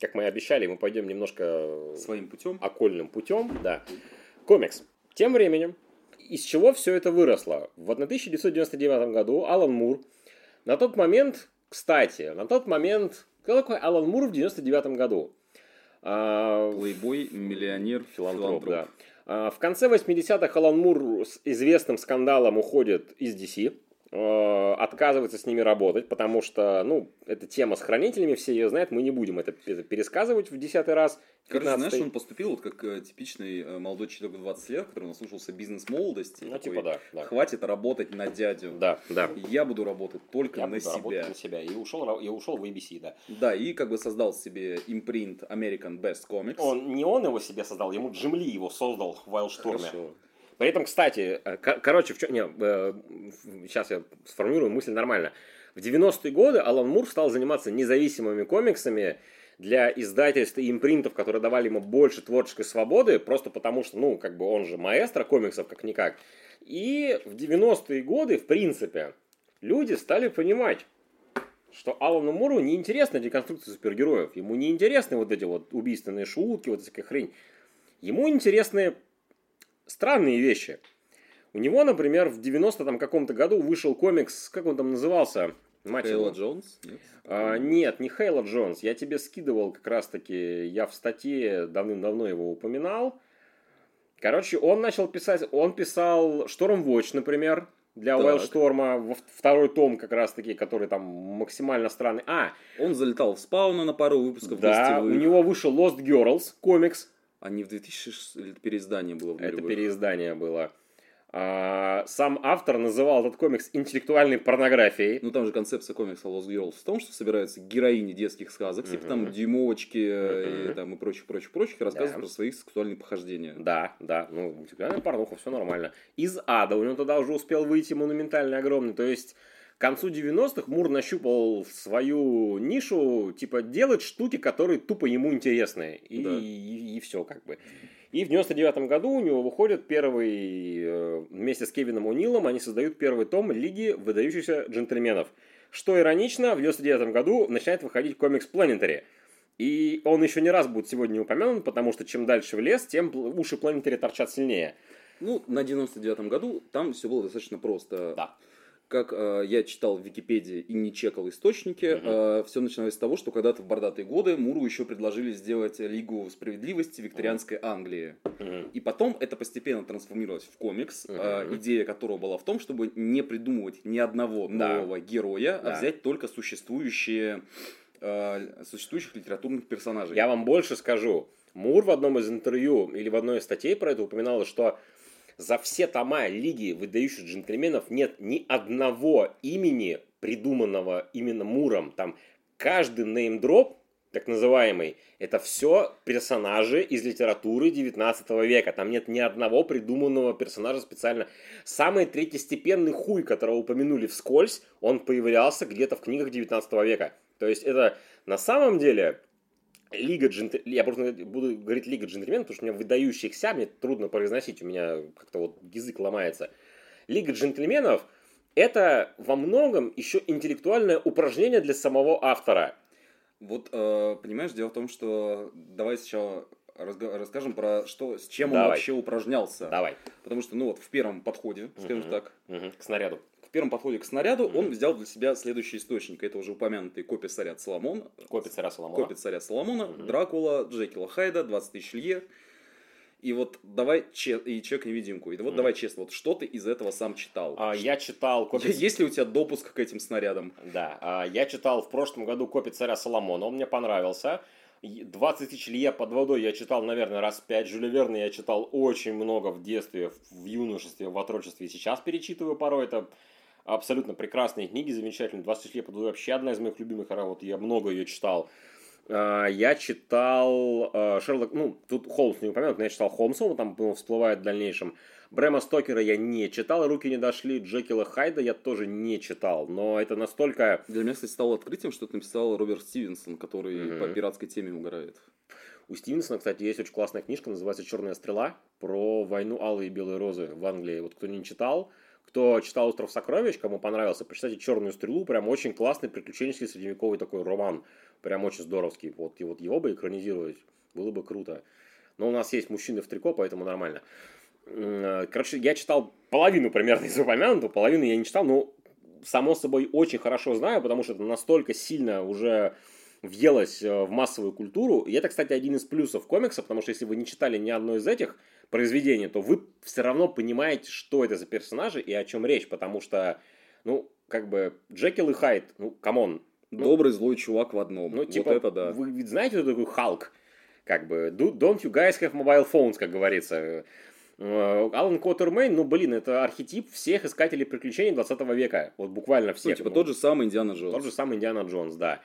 Как мы и обещали, мы пойдем немножко Своим путем. окольным путем. Да. Комикс. Тем временем, из чего все это выросло? В 1999 году Алан Мур, на тот момент, кстати, на тот момент, кто такой Алан Мур в 99 году? А, Плейбой, миллионер, Филантроп, филантроп. да. А, В конце 80-х Алан Мур с известным скандалом уходит из DC. Э, отказывается с ними работать, потому что, ну, эта тема с хранителями, все ее знают, мы не будем это, это пересказывать в десятый раз. Короче, знаешь, он поступил вот как э, типичный э, молодой человек в 20 лет, который наслушался бизнес-молодости. Ну, типа, да, да. Хватит работать на дядю. Да, да. Я буду работать только Я на буду себя. работать на себя. И ушел, и ушел в ABC, да. Да, и как бы создал себе импринт American Best Comics. Он, не он его себе создал, ему Джим Ли его создал в Вайлдшторме. Хорошо. При этом, кстати, э, ко- короче, в чем... Не, э, сейчас я сформулирую мысль нормально. В 90-е годы Алан Мур стал заниматься независимыми комиксами для издательств и импринтов, которые давали ему больше творческой свободы, просто потому что, ну, как бы он же маэстро комиксов, как-никак. И в 90-е годы, в принципе, люди стали понимать, что Алану Муру неинтересна деконструкция супергероев. Ему не интересны вот эти вот убийственные шутки, вот такая хрень. Ему интересны странные вещи. У него, например, в 90 там каком-то году вышел комикс, как он там назывался? Мать Хейла его. Джонс? Нет? А, нет, не Хейла Джонс. Я тебе скидывал как раз-таки, я в статье давным-давно его упоминал. Короче, он начал писать, он писал Шторм Watch, например, для Так. Уайлдшторма, во второй том как раз-таки, который там максимально странный. А, Он залетал в спауна на пару выпусков да, у него вышел Lost Girls комикс, А не в 2006 или переиздание было в это переиздание было. А, сам автор называл этот комикс интеллектуальной порнографией. Ну, там же концепция комикса Lost Girls в том, что собираются героини детских сказок, типа там дюймовочки э, и, там, и прочих, прочих, прочих, и рассказывают Да. про свои сексуальные похождения. Да, да, ну, интеллектуальная порнуха, все нормально. Из ада у него тогда уже успел выйти монументальный огромный, то есть к концу 90-х Мур нащупал свою нишу, типа делать штуки, которые тупо ему интересны. И, Да. и, все как бы. И в 99 году у него выходит первый, э, вместе с Кевином О'Нилом, они создают первый том Лиги выдающихся джентльменов. Что иронично, в 99 году начинает выходить комикс Planetary. И он еще не раз будет сегодня упомянут, потому что чем дальше в лес, тем уши Planetary торчат сильнее. Ну, на 99-м году там все было достаточно просто. Да. Как э, я читал в Википедии и не чекал источники, Мгм. все начиналось с того, что когда-то в бордатые годы Муру еще предложили сделать Лигу справедливости викторианской Англии. Мгм. И потом это постепенно трансформировалось в комикс, Мгм. э, идея которого была в том, чтобы не придумывать ни одного Да. нового героя, Да. а взять только существующие э, существующих литературных персонажей. Я вам больше скажу. Мур в одном из интервью или в одной из статей про это упоминал, что за все тома Лиги выдающих джентльменов нет ни одного имени, придуманного именно Муром. Там каждый неймдроп, так называемый, это все персонажи из литературы 19 века. Там нет ни одного придуманного персонажа специально. Самый третьестепенный хуй, которого упомянули вскользь, он появлялся где-то в книгах 19 века. То есть это на самом деле Лига джентльменов, я просто буду говорить Лига джентльменов, потому что у меня выдающихся, мне трудно произносить, у меня как-то вот язык ломается. Лига джентльменов это во многом еще интеллектуальное упражнение для самого автора. Вот, э, понимаешь, дело в том, что давай сначала расскажем про что, с чем он Давай. вообще упражнялся. Давай. Потому что, ну вот, в первом подходе, скажем Мгм. так, Мгм, К снаряду. Первом подходе к снаряду Мгм. он взял для себя следующий источник. Это уже упомянутый копия царя Соломон, Копия царя Соломона. копия царя Соломона, Мгм. Дракула, Джекила Хайда, 20 тысяч лье. И вот давай, че- и Человек-невидимку. И вот Мгм. давай честно, вот что ты из этого сам читал? А, я читал копию... Есть ли у тебя допуск к этим снарядам? Да, а, я читал в прошлом году «Копия царя Соломона», он мне понравился. И 20 тысяч лье под водой я читал, наверное, раз пять. Жюля Верна я читал очень много в детстве, в юношестве, в отрочестве. И сейчас перечитываю порой. Это абсолютно прекрасные книги, замечательные. 20 тысяч лье под вообще одна из моих любимых работ. Я много ее читал. А, Я читал а, Шерлок, ну, тут Холмс не упомянут, но я читал Холмса, он там ну, всплывает в дальнейшем. Брэма Стокера я не читал, руки не дошли. Джекила Хайда я тоже не читал. Но это настолько... Для меня, кстати, стало открытием, что это написал Роберт Стивенсон, который Мгм. по пиратской теме угорает. У Стивенсона, кстати, есть очень классная книжка, называется «Черная стрела», про войну Алой и Белой Розы в Англии. Вот кто не читал, кто читал «Остров сокровищ», кому понравился, почитайте «Черную стрелу», прям очень классный приключенческий средневековый такой роман, прям очень здоровский. Вот, и вот его бы экранизировать было бы круто. Но у нас есть мужчины в трико, поэтому нормально. М, Короче, я читал половину примерно из упомянутого, половину я не читал, но само собой очень хорошо знаю, потому что это настолько сильно уже въелось э, в массовую культуру. И это, кстати, один из плюсов комикса, потому что если вы не читали ни одно из этих произведений, то вы все равно понимаете, что это за персонажи и о чем речь, потому что Ну, как бы, Джекил и Хайд, ну, come on. Ну, Добрый злой чувак в одном. ну, типа, вот это да. вы ведь знаете, кто такой Халк? Как бы, do- don't you guys have mobile phones, как говорится. Э, Аллан Куотермейн, ну, блин, это архетип всех искателей приключений 20 века. Вот буквально Ну, всех. типа Ну, тот же самый Индиана Джонс. Тот же самый Индиана Джонс, да.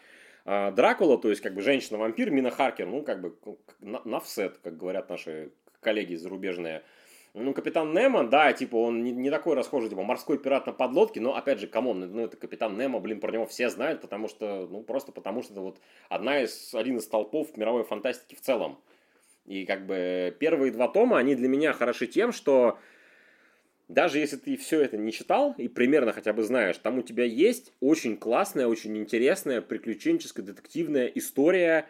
А, Дракула, то есть, как бы, женщина-вампир, Мина Харкер, ну, как бы, на- enough said, как говорят наши коллеги зарубежные. Ну, Капитан Немо, да, типа, он не, не такой расхожий, типа, морской пират на подлодке, но, опять же, come on, ну, это Капитан Немо, блин, про него все знают, потому что, ну, просто потому что это вот одна из, один из столпов мировой фантастики в целом. И, как бы, первые два тома, они для меня хороши тем, что даже если ты все это не читал и примерно хотя бы знаешь, там у тебя есть очень классная, очень интересная приключенческая детективная история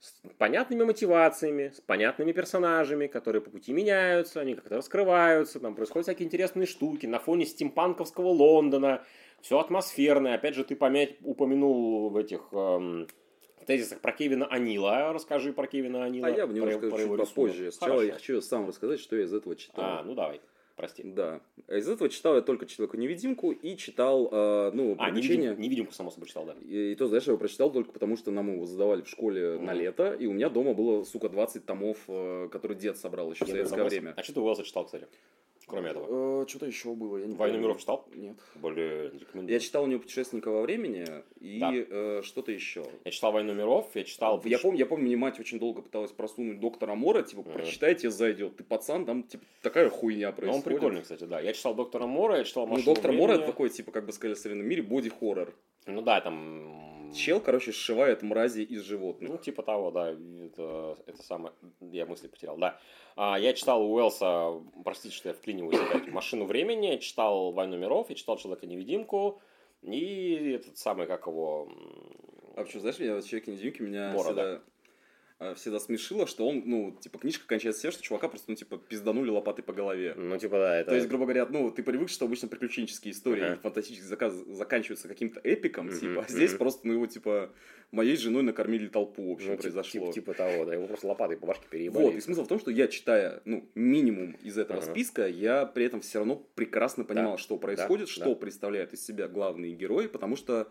с понятными мотивациями, с понятными персонажами, которые по пути меняются, они как-то раскрываются, там происходят всякие интересные штуки на фоне стимпанковского Лондона, все атмосферное. Опять же, ты помять, упомянул в этих эм, тезисах про Кевина Анила. Расскажи про Кевина Анила. А я в него про- расскажу про чуть попозже. Сначала я Хорошо. хочу сам рассказать, что я из этого читал. А, ну давай, прости. Да. Из этого читал я только Человека-невидимку и читал, э, ну, А, приключения. невидим- невидимку, само собой, читал, да. И, и то, знаешь, я его прочитал только потому, что нам его задавали в школе на Мгм. лето, и у меня дома было, сука, 20 томов, э, которые дед собрал еще в советское время. А что ты Уэллса читал, кстати? Кроме этого. Что-то еще было, я не «Войну миров» читал? Нет. Блин, рекомендую. Я читал у него «Путешественника во времени» и Да. э, что-то еще. Я читал «Войну миров», я читал... Я помню, я помню, мне мать очень долго пыталась просунуть доктора Мора, типа, Мгм. прочитайте, зайдет. Ты пацан, там, типа, такая хуйня Ну, происходит. он прикольный, кстати, да. Я читал «Доктора Мора», я читал Ну, «Машину доктор Мора времени». это такой, типа, как бы сказали в современном мире, боди-хоррор. Ну да, там... Чел, короче, сшивает мрази из животных. Ну, типа того, да. Это, это самое... Я мысли потерял, да. А, я читал у Уэллса, простите, что я вклиниваюсь опять, «Машину времени», читал «Войну миров», я читал «Человека-невидимку», и этот самый, как его... А почему, знаешь, меня в «Человеке-невидимке» меня Мора, всегда, всегда смешило, что он, ну, типа, книжка кончается тем, что чувака просто, ну, типа, пизданули лопатой по голове. Ну, типа, да, это... То есть, грубо говоря, ну, ты привык, что обычно приключенческие истории Ага. фантастические заказ... заканчиваются каким-то эпиком, Мгм, типа, а здесь мгм. просто, ну, его, типа, моей женой накормили толпу, в общем, ну, произошло. типа, типа того, да, его просто лопатой по башке переебали. Вот, и смысл в том, что я читая, ну, минимум из этого Ага. списка, я при этом все равно прекрасно понимал, Да, что происходит, да, что да. представляют из себя главные герои, потому что э,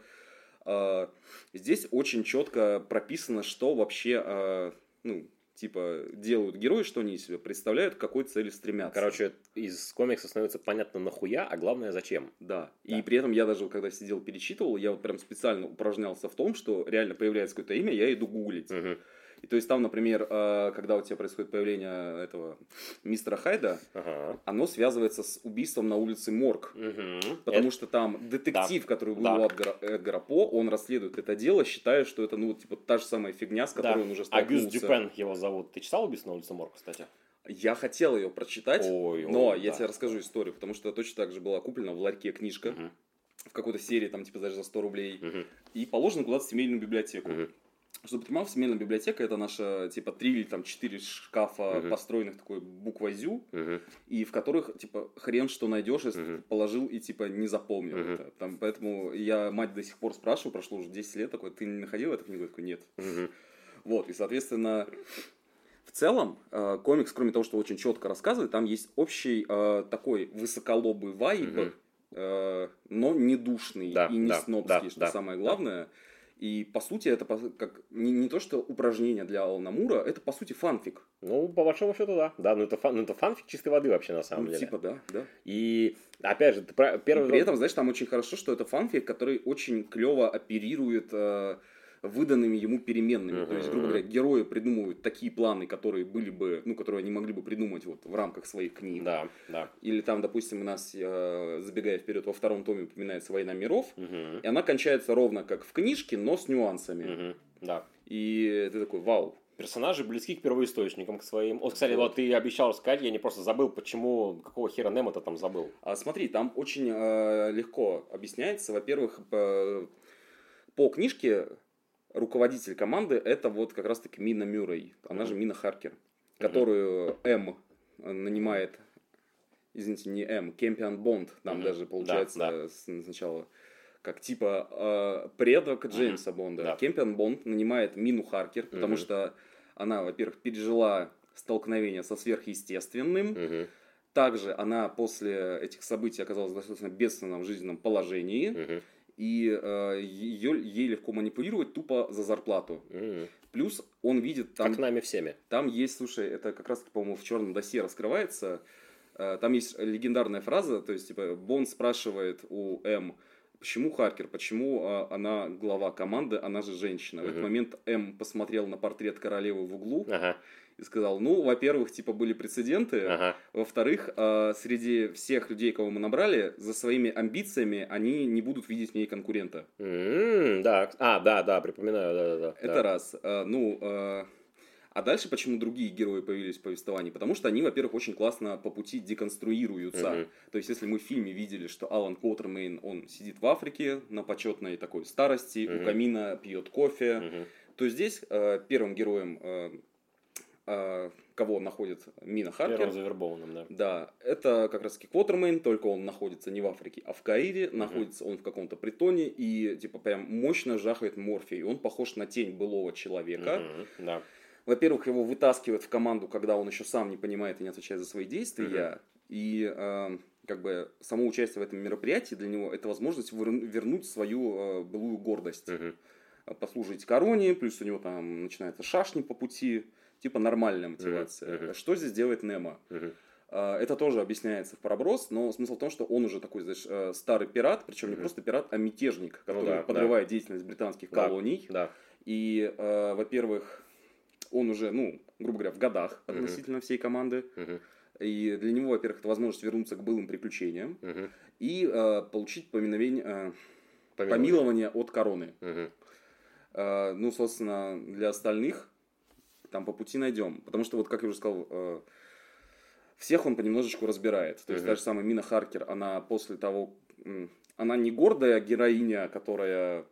здесь очень четко прописано, что вообще, э, ну, типа, делают герои, что они из себя представляют, к какой цели стремятся. Короче, из комикса становится понятно нахуя, а главное зачем. Да. Да. И при этом я даже, когда сидел, перечитывал, я вот прям специально упражнялся в том, что реально появляется какое-то имя, я иду гуглить. Мгм. И то есть там, например, э, когда у тебя происходит появление этого мистера Хайда, Ага. оно связывается с убийством на улице Морг. Мгм. Потому что там детектив, который был Да. у Эдгара, Эдгара По, он расследует это дело, считая, что это, ну, типа, та же самая фигня, с которой Да. он уже Агюст столкнулся. Дюпен его зовут. Ты читал «Убийство на улице Морг», кстати? Я хотел ее прочитать, Ой, но ой, я да. тебе расскажу историю, потому что точно так же была куплена в ларьке книжка Мгм. в какой-то серии, там, типа, даже за 100 рублей, Мгм. и положена куда-то в семейную библиотеку. Мгм. Чтобы ты понимал, семейная библиотека это наша, типа, три или там четыре шкафа, Мгм. построенных такой буквой «зю», Мгм. и в которых, типа, хрен что найдешь, если ты положил и, типа, не запомнил Мгм. это. Там, поэтому я мать до сих пор спрашиваю, прошло уже 10 лет, такой, ты не находил эту книгу? Я такой, нет. Мгм. Вот, и, соответственно, в целом, э, комикс, кроме того, что очень четко рассказывает, там есть общий э, такой высоколобый вайб, Мгм. э, но не душный Да, и не да, снобский, да, что да, самое да. И, по сути, это как не, не то, что упражнение для Алана Мура, это, по сути, фанфик. Ну, по большому счету, да. Да, ну это, фан, ну это фанфик чистой воды вообще, на самом Ну, деле. типа, да, да. И, опять же, ты про- первый... И при этом, знаешь, там очень хорошо, что это фанфик, который очень клево оперирует э, выданными ему переменными. То есть, грубо говоря, герои придумывают такие планы, которые были бы, ну, которые они могли бы придумать вот в рамках своих книг. Да, да. Или там, допустим, у нас, э, забегая вперед, во втором томе упоминается «Война миров», Мгм. и она кончается ровно как в книжке, но с нюансами. Мгм. Да. И ты такой, вау. Персонажи близки к первоисточникам, к своим. Вот, кстати, Вот. ты обещал рассказать, я не просто забыл, почему, какого хера Немо ты там забыл. А смотри, там очень э, легко объясняется. Во-первых, по, по книжке руководитель команды это вот как раз-таки Мина Мюррей, она же Мина Харкер, которую М нанимает, извините, не М, Кемпион Бонд, там даже получается Да, с- сначала как типа э, предок Джеймса Бонда. Да. Кемпион Бонд нанимает Мину Харкер, потому что она, во-первых, пережила столкновение со сверхъестественным. Также она после этих событий оказалась в достаточно бедственном жизненном положении, Мгм. И э, ее, ей легко манипулировать тупо за зарплату. Мгм. Плюс он видит там... Как нами всеми. Там есть, слушай, это как раз, по-моему, в черном досье раскрывается. Э, Там есть легендарная фраза, то есть, типа, Бонд спрашивает у М, почему Харкер, почему э, она глава команды, она же женщина. В этот момент М посмотрел на портрет королевы в углу Ага, и сказал, ну, во-первых, типа, были прецеденты, ага. во-вторых, э, среди всех людей, кого мы набрали, за своими амбициями они не будут видеть в ней конкурента. М, Да. А, да, да, припоминаю, да, да, да. Это да. раз. Э, Ну, э, а дальше почему другие герои появились в повествовании? Потому что они, во-первых, очень классно по пути деконструируются. Мгм. То есть, если мы в фильме видели, что Алан Коттермейн, он сидит в Африке на почетной такой старости, Мгм. у камина пьет кофе, Мгм. то здесь э, первым героем, э, кого находит Мина Харкер, Первым завербованным, да. да, это как раз Квотермейн, только он находится не в Африке, а в Каире, находится он в каком-то притоне и типа прям мощно жахает морфий. Он похож на тень былого человека. Мгм. Да. Во-первых, его вытаскивают в команду, когда он еще сам не понимает и не отвечает за свои действия. И э, как бы само участие в этом мероприятии для него это возможность вернуть свою э, былую гордость. Мгм. Послужить короне, плюс у него там начинается шашни по пути. Типа нормальная мотивация. мгм. Что здесь делает Немо? А, Это тоже объясняется в проброс, но смысл в том, что он уже такой, знаешь, э, старый пират, причем не Мгм. просто пират, а мятежник, Ну который да, подрывает деятельность британских Да. колоний. Да. И, э, во-первых, он уже, ну, грубо говоря, в годах относительно всей команды. Мгм. И для него, во-первых, это возможность вернуться к былым приключениям Мгм. и э, получить поминовение, э, Помилование. помилование от короны. Мгм. Э, ну, собственно, для остальных там по пути найдем. Потому что, вот как я уже сказал, э, всех он понемножечку разбирает. То есть, та же самая Мина Харкер, она после того... Она не гордая героиня, которая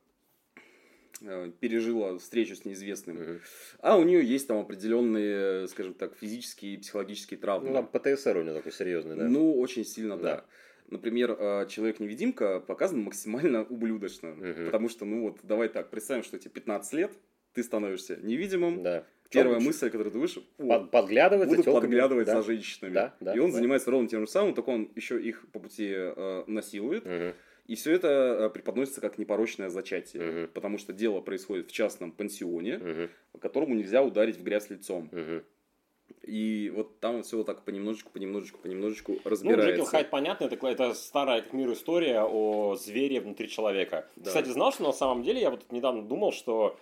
э, пережила встречу с неизвестным, Мгм. а у нее есть там определенные, скажем так, физические и психологические травмы. Ну, там ПТСР у него такой серьезный, да? Ну, очень сильно, да. Да. Например, э, Человек-невидимка показан максимально ублюдочно. Мгм. Потому что, ну вот, давай так, представим, что тебе 15 лет, ты становишься невидимым. Да. Первая мысль, которую ты вышел, под- подглядывать за буду тёлками. подглядывать Да. за женщинами. Да, да, и он да. занимается ровно тем же самым, только он еще их по пути э, насилует. Мгм. И все это э, преподносится как непорочное зачатие. Мгм. Потому что дело происходит в частном пансионе, Мгм. которому нельзя ударить в грязь лицом. Мгм. И вот там все вот так понемножечку, понемножечку, понемножечку Ну, разбирается. Джекил Хайд, понятно, это, это старая как мир история о звере внутри человека. Да. Кстати, знал, что на самом деле, я вот недавно думал, что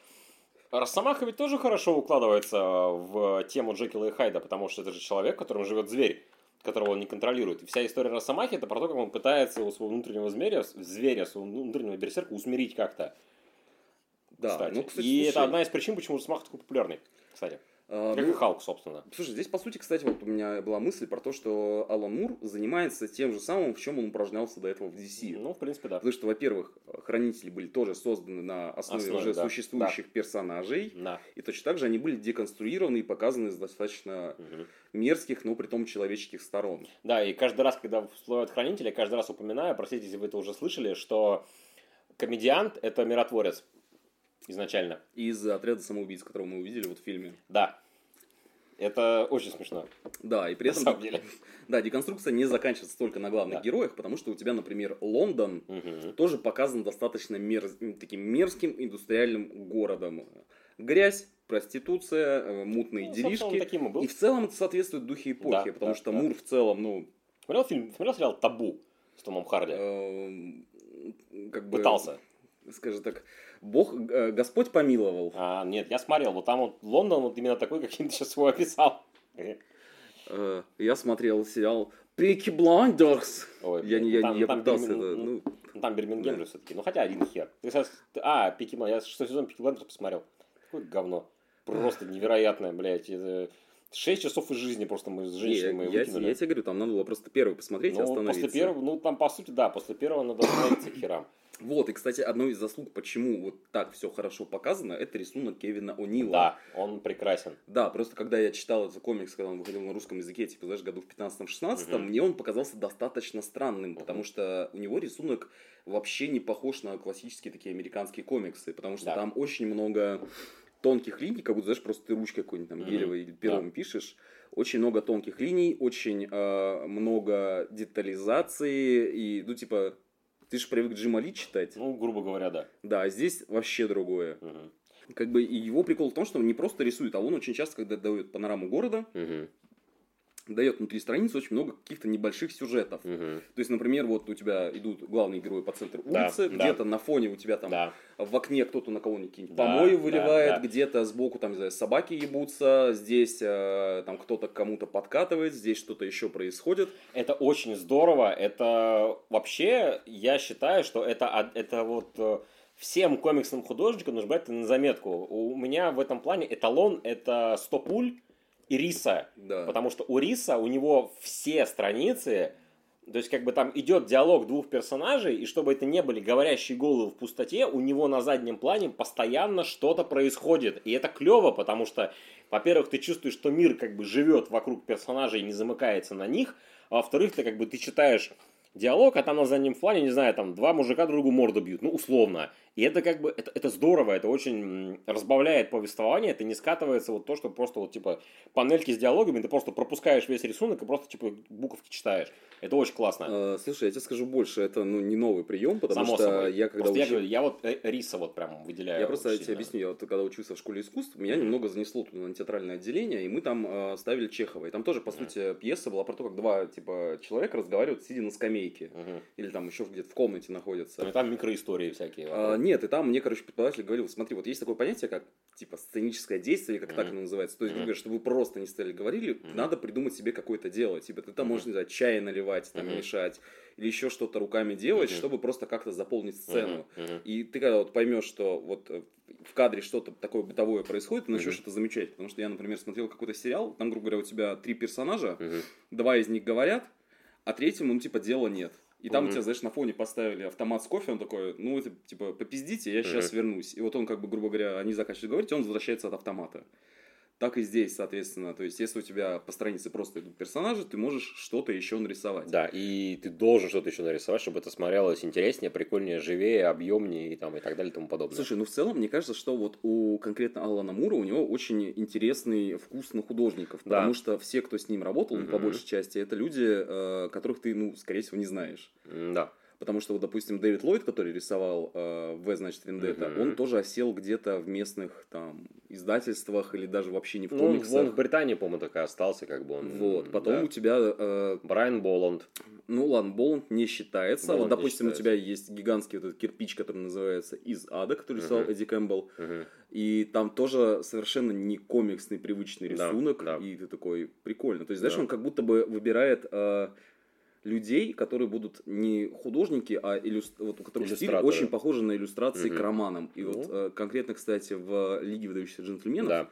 Росомаха ведь тоже хорошо укладывается в тему Джекила и Хайда, потому что это же человек, в котором живет зверь, которого он не контролирует. И вся история Росомахи это про то, как он пытается у своего внутреннего зверя, зверя своего внутреннего берсерка усмирить как-то. Да, кстати. ну, кстати, и это слушай, одна из причин, почему Росомаха такой популярный, кстати. А, Как ну, и Халк, собственно. Слушай, здесь, по сути, кстати, вот у меня была мысль про то, что Алан Мур занимается тем же самым, в чем он упражнялся до этого в DC. Ну, в принципе, да. Потому что, во-первых, хранители были тоже созданы на основе, Основе, уже да. существующих персонажей. Да. И точно так же они были деконструированы и показаны с достаточно Мгм. мерзких, но при том человеческих сторон. Да, и каждый раз, когда всплывают хранители, каждый раз упоминаю, простите, если вы это уже слышали, что комедиант – это миротворец изначально. Из отряда самоубийц, которого мы увидели вот в фильме. Да. Это очень смешно. Да, и при На этом... самом деле. Да, деконструкция не заканчивается только на главных Да. героях, потому что у тебя, например, Лондон Мгм. тоже показан достаточно мерз- таким мерзким индустриальным городом. Грязь, проституция, э, мутные Ну, делишки. таким и был. И в целом это соответствует духе эпохи, Да, потому да, что да. Мур в целом, ну, Смотрел фильм, смотрел сериал «Табу» с Томом Харди? эм, как бы... Пытался. Скажем так, Бог, э, Господь помиловал. А, нет, я смотрел. Вот там вот Лондон вот именно такой, каким ты сейчас его описал. Э, Я смотрел сериал Peaky Blinders. Ой, Я, не- я, там- я там пытался Бирмин- это, ну, ну, Там Бирмингем Да. же все-таки. Ну, хотя один хер. Ты сейчас... А, Peaky Blinders. Я шестой сезон Peaky Blinders посмотрел. Какое говно. Просто невероятное, блядь. Это... Шесть часов из жизни просто мы с женщиной я- выкинули. я тебе говорю, там надо было просто первый посмотреть и ну, остановиться. после первого, ну, там, по сути, да, после первого надо остановиться к херам. Вот, и, кстати, одной из заслуг, почему вот так все хорошо показано, это рисунок Кевина О'Нила. Да, он прекрасен. Да, просто когда я читал этот комикс, когда он выходил на русском языке, типа, знаешь, году в 15-16, Мгм. мне он показался достаточно странным, Мгм. потому что у него рисунок вообще не похож на классические такие американские комиксы, потому что Да. там очень много тонких линий, как будто, знаешь, просто ты ручкой какой-нибудь там гелевой или пером Да. пишешь. Очень много тонких линий, очень э, много детализации и, ну, типа, ты же привык Джима Ли читать. Ну, грубо говоря, да. Да, а здесь вообще другое. Мгм. Как бы и его прикол в том, что он не просто рисует, а он очень часто, когда дает панораму города, Мгм. Дает внутри страницы очень много каких-то небольших сюжетов. Мгм. То есть, например, вот у тебя идут главные герои по центру Да, улицы, да. где-то на фоне у тебя там Да. в окне кто-то на кого-нибудь какие-нибудь Да, помои да, выливает, да. где-то сбоку там, не знаю, собаки ебутся, здесь э, там кто-то кому-то подкатывает, здесь что-то еще происходит. Это очень здорово. Это вообще, я считаю, что это, это вот э, всем комиксным художникам нужно брать это на заметку. У меня в этом плане эталон это 100 пуль и риса. Да. Потому что у Риса, у него все страницы, то есть как бы там идет диалог двух персонажей, и чтобы это не были говорящие головы в пустоте, у него на заднем плане постоянно что-то происходит. И это клево, потому что, во-первых, ты чувствуешь, что мир как бы живет вокруг персонажей и не замыкается на них, а во-вторых, ты как бы ты читаешь диалог, а там на заднем плане, не знаю, там два мужика другу морду бьют, ну, условно. И это как бы, это, это здорово, это очень разбавляет повествование, это не скатывается вот то, что просто вот типа панельки с диалогами, ты просто пропускаешь весь рисунок и просто типа буковки читаешь. Это очень классно. Э, слушай, я тебе скажу больше, это ну, не новый прием, потому Само что собой. я когда Просто я учил- говорю, я вот э, Риса вот прям выделяю. Я просто очень тебе сильно. объясню, я вот когда учился в школе искусств, меня немного занесло туда на театральное отделение, и мы там э, ставили Чехова. И там тоже, по Мгм. сути, пьеса была про то, как два типа человека разговаривают, сидя на скамейке. Мгм. Или там еще где-то в комнате находятся. Ну, и там микроистории всякие. А. нет, и там мне, короче, преподаватель говорил, смотри, вот есть такое понятие, как типа сценическое действие, или как так Мгм. оно называется. То есть, говоря, чтобы вы просто не стали говорили, Мгм. надо придумать себе какое-то дело. Типа ты там Мгм. можешь, не знаю, чай наливать, там, Мгм. мешать, или еще что-то руками делать, Мгм. чтобы просто как-то заполнить сцену. Мгм. Мгм. И ты когда вот поймешь, что вот э, в кадре что-то такое бытовое происходит, ты начнешь Мгм. это замечать. Потому что я, например, смотрел какой-то сериал, там, грубо говоря, у тебя три персонажа, Мгм. два из них говорят, а третьему, ну, типа, дела нет. И там Мгм. у тебя, знаешь, на фоне поставили автомат с кофе, он такой, ну, это, типа, попиздите, я сейчас Мгм. вернусь. И вот он, как бы, грубо говоря, они заканчивают говорить, и он возвращается от автомата. Так и здесь, соответственно. То есть, если у тебя по странице просто идут персонажи, ты можешь что-то еще нарисовать. Да, и ты должен что-то еще нарисовать, чтобы это смотрелось интереснее, прикольнее, живее, объемнее и, там, и так далее и тому подобное. Слушай, ну в целом, мне кажется, что вот у конкретно Алана Мура, у него очень интересный вкус на художников, Да. потому что все, кто с ним работал, ну, по большей части, это люди, э, которых ты, ну, скорее всего, не знаешь. Да. Потому что, вот, допустим, Дэвид Ллойд, который рисовал э, В, значит, Вендетта, Мгм. он тоже осел где-то в местных там издательствах или даже вообще не в Ну, он, комиксах. он в Британии, по-моему, так и остался, как бы он. Вот, потом да. у тебя, э, Брайан Боланд. ну ладно, Боланд не считается. Боланд вот, допустим, у считается. тебя есть гигантский вот этот кирпич, который называется «Из ада», который рисовал Мгм. Эдди Кэмпбелл. Мгм. И там тоже совершенно не комиксный привычный Да, рисунок. да. И ты такой, прикольно. То есть, знаешь, Да. он как будто бы выбирает э, людей, которые будут не художники, а иллюс- вот, у которых стиль очень похожий на иллюстрации Мгм. к романам. И Ну. вот э, конкретно, кстати, в Лиге выдающихся джентльменов Да.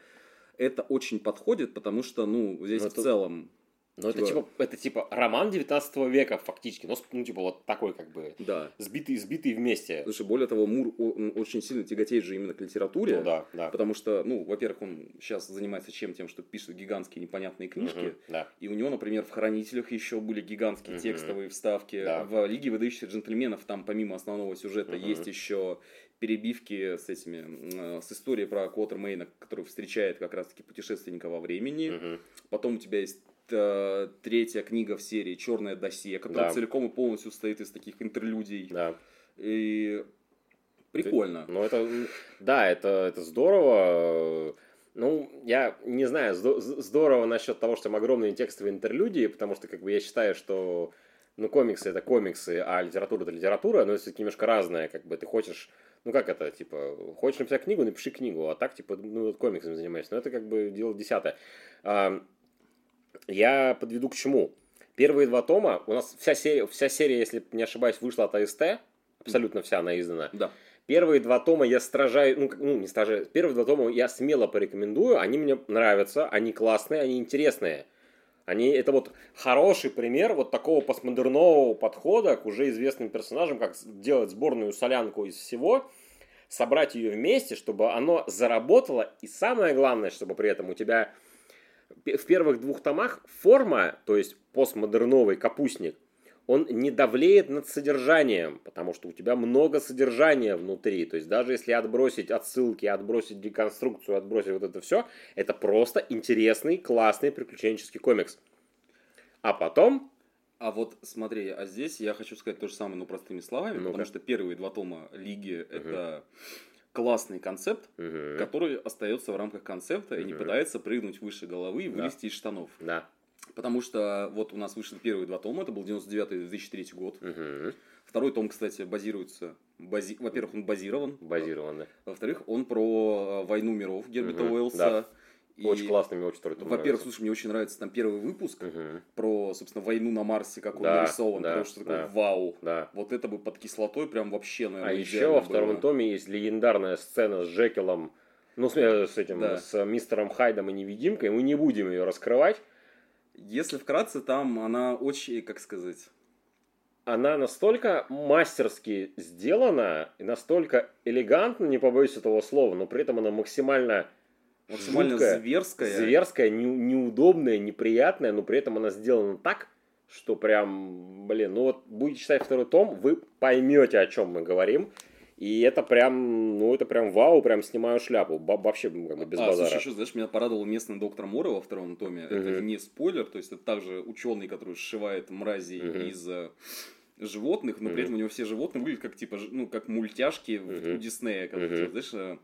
это очень подходит, потому что, ну, здесь Ну, в это- целом, Но это Типа- типа, это типа роман 19 века фактически. Ну, с- ну, типа вот такой как бы да. сбитый, сбитый вместе. Слушай, более того, Мур очень сильно тяготеет же именно к литературе. Ну, да, да. Потому что, ну, во-первых, он сейчас занимается чем? Тем, что пишет гигантские непонятные книжки. Мгм, Да. И у него, например, в «Хранителях» еще были гигантские Мгм. текстовые вставки. Да. В «Лиге выдающихся джентльменов» там помимо основного сюжета Мгм. есть еще перебивки с этими, с историей про Квотермейна, который встречает как раз-таки путешественника во времени. Мгм. Потом у тебя есть третья книга в серии «Черное досье», которая Да. целиком и полностью состоит из таких интерлюдий. Да. И прикольно. Ну, это, да, это, это здорово. Ну, я не знаю, здорово насчет того, что там огромные текстовые интерлюдии, потому что, как бы, я считаю, что, ну, комиксы это комиксы, а литература это литература, но все-таки немножко разное, как бы, ты хочешь, ну, как это, типа, хочешь написать книгу, напиши книгу, а так, типа, ну, вот комиксами занимаюсь, но это, как бы, дело десятое. А, я подведу к чему? Первые два тома, у нас вся серия, вся серия, если не ошибаюсь, вышла от АСТ, абсолютно вся она издана. Да. Первые два тома я стражаю, ну, ну, не стражаю, первые два тома я смело порекомендую, они мне нравятся, они классные, они интересные. Они, это вот хороший пример вот такого постмодернового подхода к уже известным персонажам, как делать сборную солянку из всего, собрать ее вместе, чтобы оно заработало, и самое главное, чтобы при этом у тебя в первых двух томах форма, то есть постмодерновый капустник, он не давлеет над содержанием, потому что у тебя много содержания внутри. То есть даже если отбросить отсылки, отбросить деконструкцию, отбросить вот это все, это просто интересный, классный приключенческий комикс. А потом А вот смотри, а здесь я хочу сказать то же самое, но простыми словами, Ну-ка. потому что первые два тома Лиги это классный концепт, Мгм. который остается в рамках концепта и не пытается прыгнуть выше головы и Да. вылезти из штанов. Да. Потому что вот у нас вышли первые два тома, это был 99-2003 год. Мгм. Второй том, кстати, базируется, бази... во-первых, он базирован, Базированы. во-вторых, он про э, войну миров Герберта Мгм, Уэллса. да. И, Очень классный, мне очень том Во-первых, слушай, мне очень нравится там первый выпуск Мгм. про, собственно, войну на Марсе, как он Да, нарисован, да, потому что такое да. вау. Да. Вот это бы под кислотой прям вообще, наверное, А еще во втором было. томе есть легендарная сцена с Джекилом, ну, с, э, с этим, Да. с мистером Хайдом и невидимкой. Мы не будем ее раскрывать. Если вкратце, там она очень, как сказать, Она настолько мастерски сделана и настолько элегантна, не побоюсь этого слова, но при этом она максимально максимально жуткая, зверская. зверская, не- неудобная, неприятная, но при этом она сделана так, что прям, блин, ну вот будете читать второй том, вы поймете, о чем мы говорим. И это прям, ну это прям вау, прям снимаю шляпу. Ба- вообще как бы без а, базара. слушай, еще, знаешь, меня порадовал местный доктор Мора во втором томе. Это Мгм. не спойлер, то есть это также ученый, который сшивает мразей Мгм. из э, животных, но при Мгм. этом у него все животные выглядят как типа, ну, как мультяшки Мгм. у Диснея, как, Мгм. типа, знаешь, э,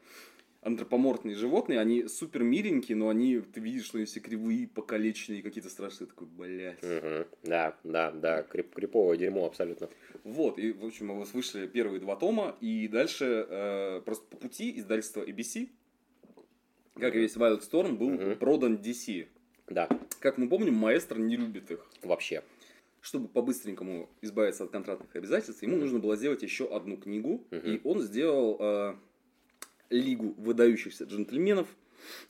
антропоморфные животные, они супер миленькие, но они, ты видишь, что они все кривые, покалеченные, какие-то страшные, такой, блядь. Мгм. Да, да, да, крип- криповое дерьмо абсолютно. Вот, и, в общем, у вас вышли первые два тома, и дальше э, просто по пути издательства ABC, как и весь Wild Storm, был Мгм. продан DC. Да, Как мы помним, маэстро не любит их. вообще. Чтобы по-быстренькому избавиться от контрактных обязательств, ему Мгм. нужно было сделать еще одну книгу, Мгм. и он сделал э, Лигу выдающихся джентльменов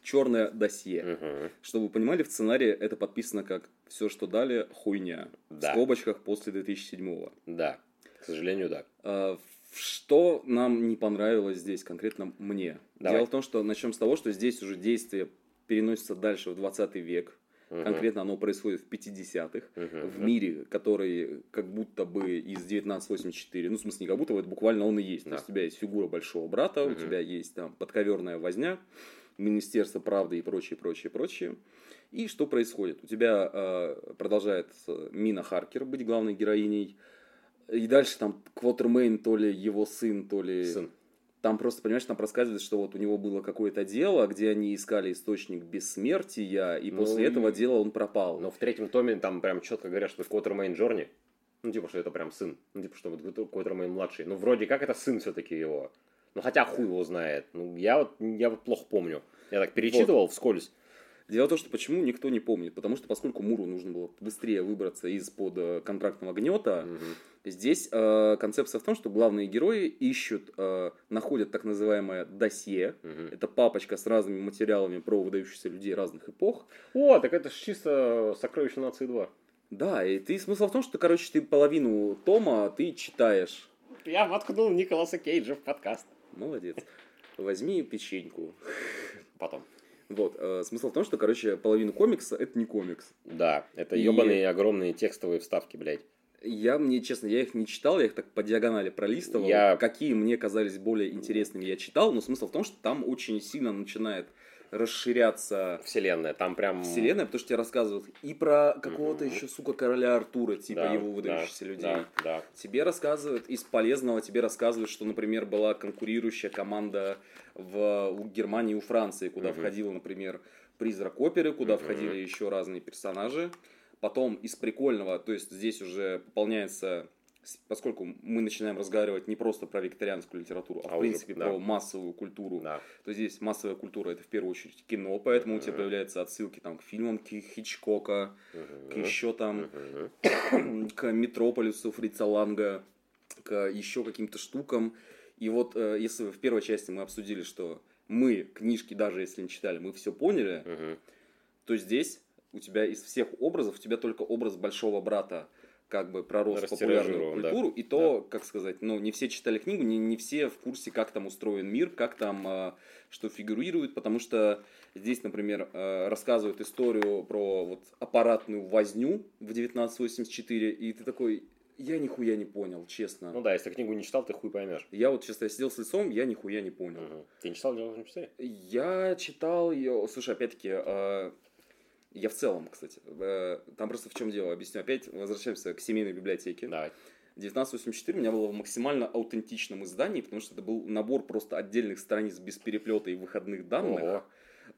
черное досье. Мгм. Чтобы вы понимали, в сценарии это подписано как все, что дали, хуйня. Да. В скобочках после 2007 Да, к сожалению, да. А, Что нам не понравилось здесь, конкретно мне? Давай. Дело в том, что начнем с того, что здесь уже действие переносится дальше в 20 век. Мгм. Конкретно оно происходит в 50-х. Мгм. В мире, который как будто бы из 1984, ну, в смысле, не как будто бы, это буквально он и есть. То Да. есть, у тебя есть фигура большого брата, у Мгм. тебя есть там подковерная возня, Министерство правды и прочее, прочее, прочее. И что происходит? У тебя э, продолжает э, Мина Харкер быть главной героиней. И дальше там Квотермейн, то ли его сын, то ли... Сын. Там просто, понимаешь, там рассказывается, что вот у него было какое-то дело, где они искали источник бессмертия, и Ну, после этого дела он пропал. Но в третьем томе там прям четко говорят, что Квотермейн Джорни. Ну, типа, что это прям сын. Ну, типа, что вот Квотермейн младший. Ну, вроде как это сын все-таки его. Ну, хотя хуй его знает. Ну, я вот, я вот плохо помню. Я так перечитывал вскользь. Дело в том, что почему никто не помнит. Потому что поскольку Муру нужно было быстрее выбраться из-под э, контрактного гнета, Мгм. здесь э, концепция в том, что главные герои ищут, э, находят так называемое досье. Мгм. Это папочка с разными материалами про выдающихся людей разных эпох. О, так это ж чисто Сокровище нации 2. Да, и ты смысл в том, что, короче, ты половину тома ты читаешь. Я воткнул Николаса Кейджа в подкаст. Молодец. Возьми печеньку. Потом. Вот, э, смысл в том, что, короче, половину комикса это не комикс. Да, это И- ебаные огромные текстовые вставки, блядь. Я, мне честно, я их не читал, я их так по диагонали пролистывал. Я- Какие мне казались более интересными, я читал, но смысл в том, что там очень сильно начинает расширяться Вселенная, там прям... вселенная, потому что тебе рассказывают и про какого-то Мгм. еще, сука, короля Артура, типа Да, его выдающихся да, людей. Да, да. Тебе рассказывают из полезного, тебе рассказывают, что, например, была конкурирующая команда в у Германии и у Франции, куда Мгм. входила, например, призрак оперы, куда Мгм. входили еще разные персонажи. Потом из прикольного, то есть здесь уже пополняется, поскольку мы начинаем разговаривать не просто про викторианскую литературу, а, А в уже, принципе да. про массовую культуру, Да. то здесь массовая культура это в первую очередь кино, поэтому у тебя появляются отсылки там к фильмам к Хичкока, к Мгм. еще там Мгм. к Метрополису Фрица Ланга, к еще каким-то штукам. И вот э, если в первой части мы обсудили, что мы книжки, даже если не читали, мы все поняли, Мгм. то здесь у тебя из всех образов, у тебя только образ большого брата как бы в популярную Растиражирован, да. культуру, и то, как сказать, ну, не все читали книгу, не, не все в курсе, как там устроен мир, как там, э, что фигурирует, потому что здесь, например, э, рассказывают историю про вот аппаратную возню в 1984, и ты такой, Я нихуя не понял, честно. Ну да, если книгу не читал, ты хуй поймешь. Я вот, честно, я сидел с лицом, я нихуя не понял. Мгм. Ты не читал 1984? Я читал ее, слушай, опять-таки, э, я в целом, кстати, э, там просто в чем дело, объясню. Опять возвращаемся к семейной библиотеке. Давай. 1984 у меня было в максимально аутентичном издании, потому что это был набор просто отдельных страниц без переплета и выходных данных. Ого.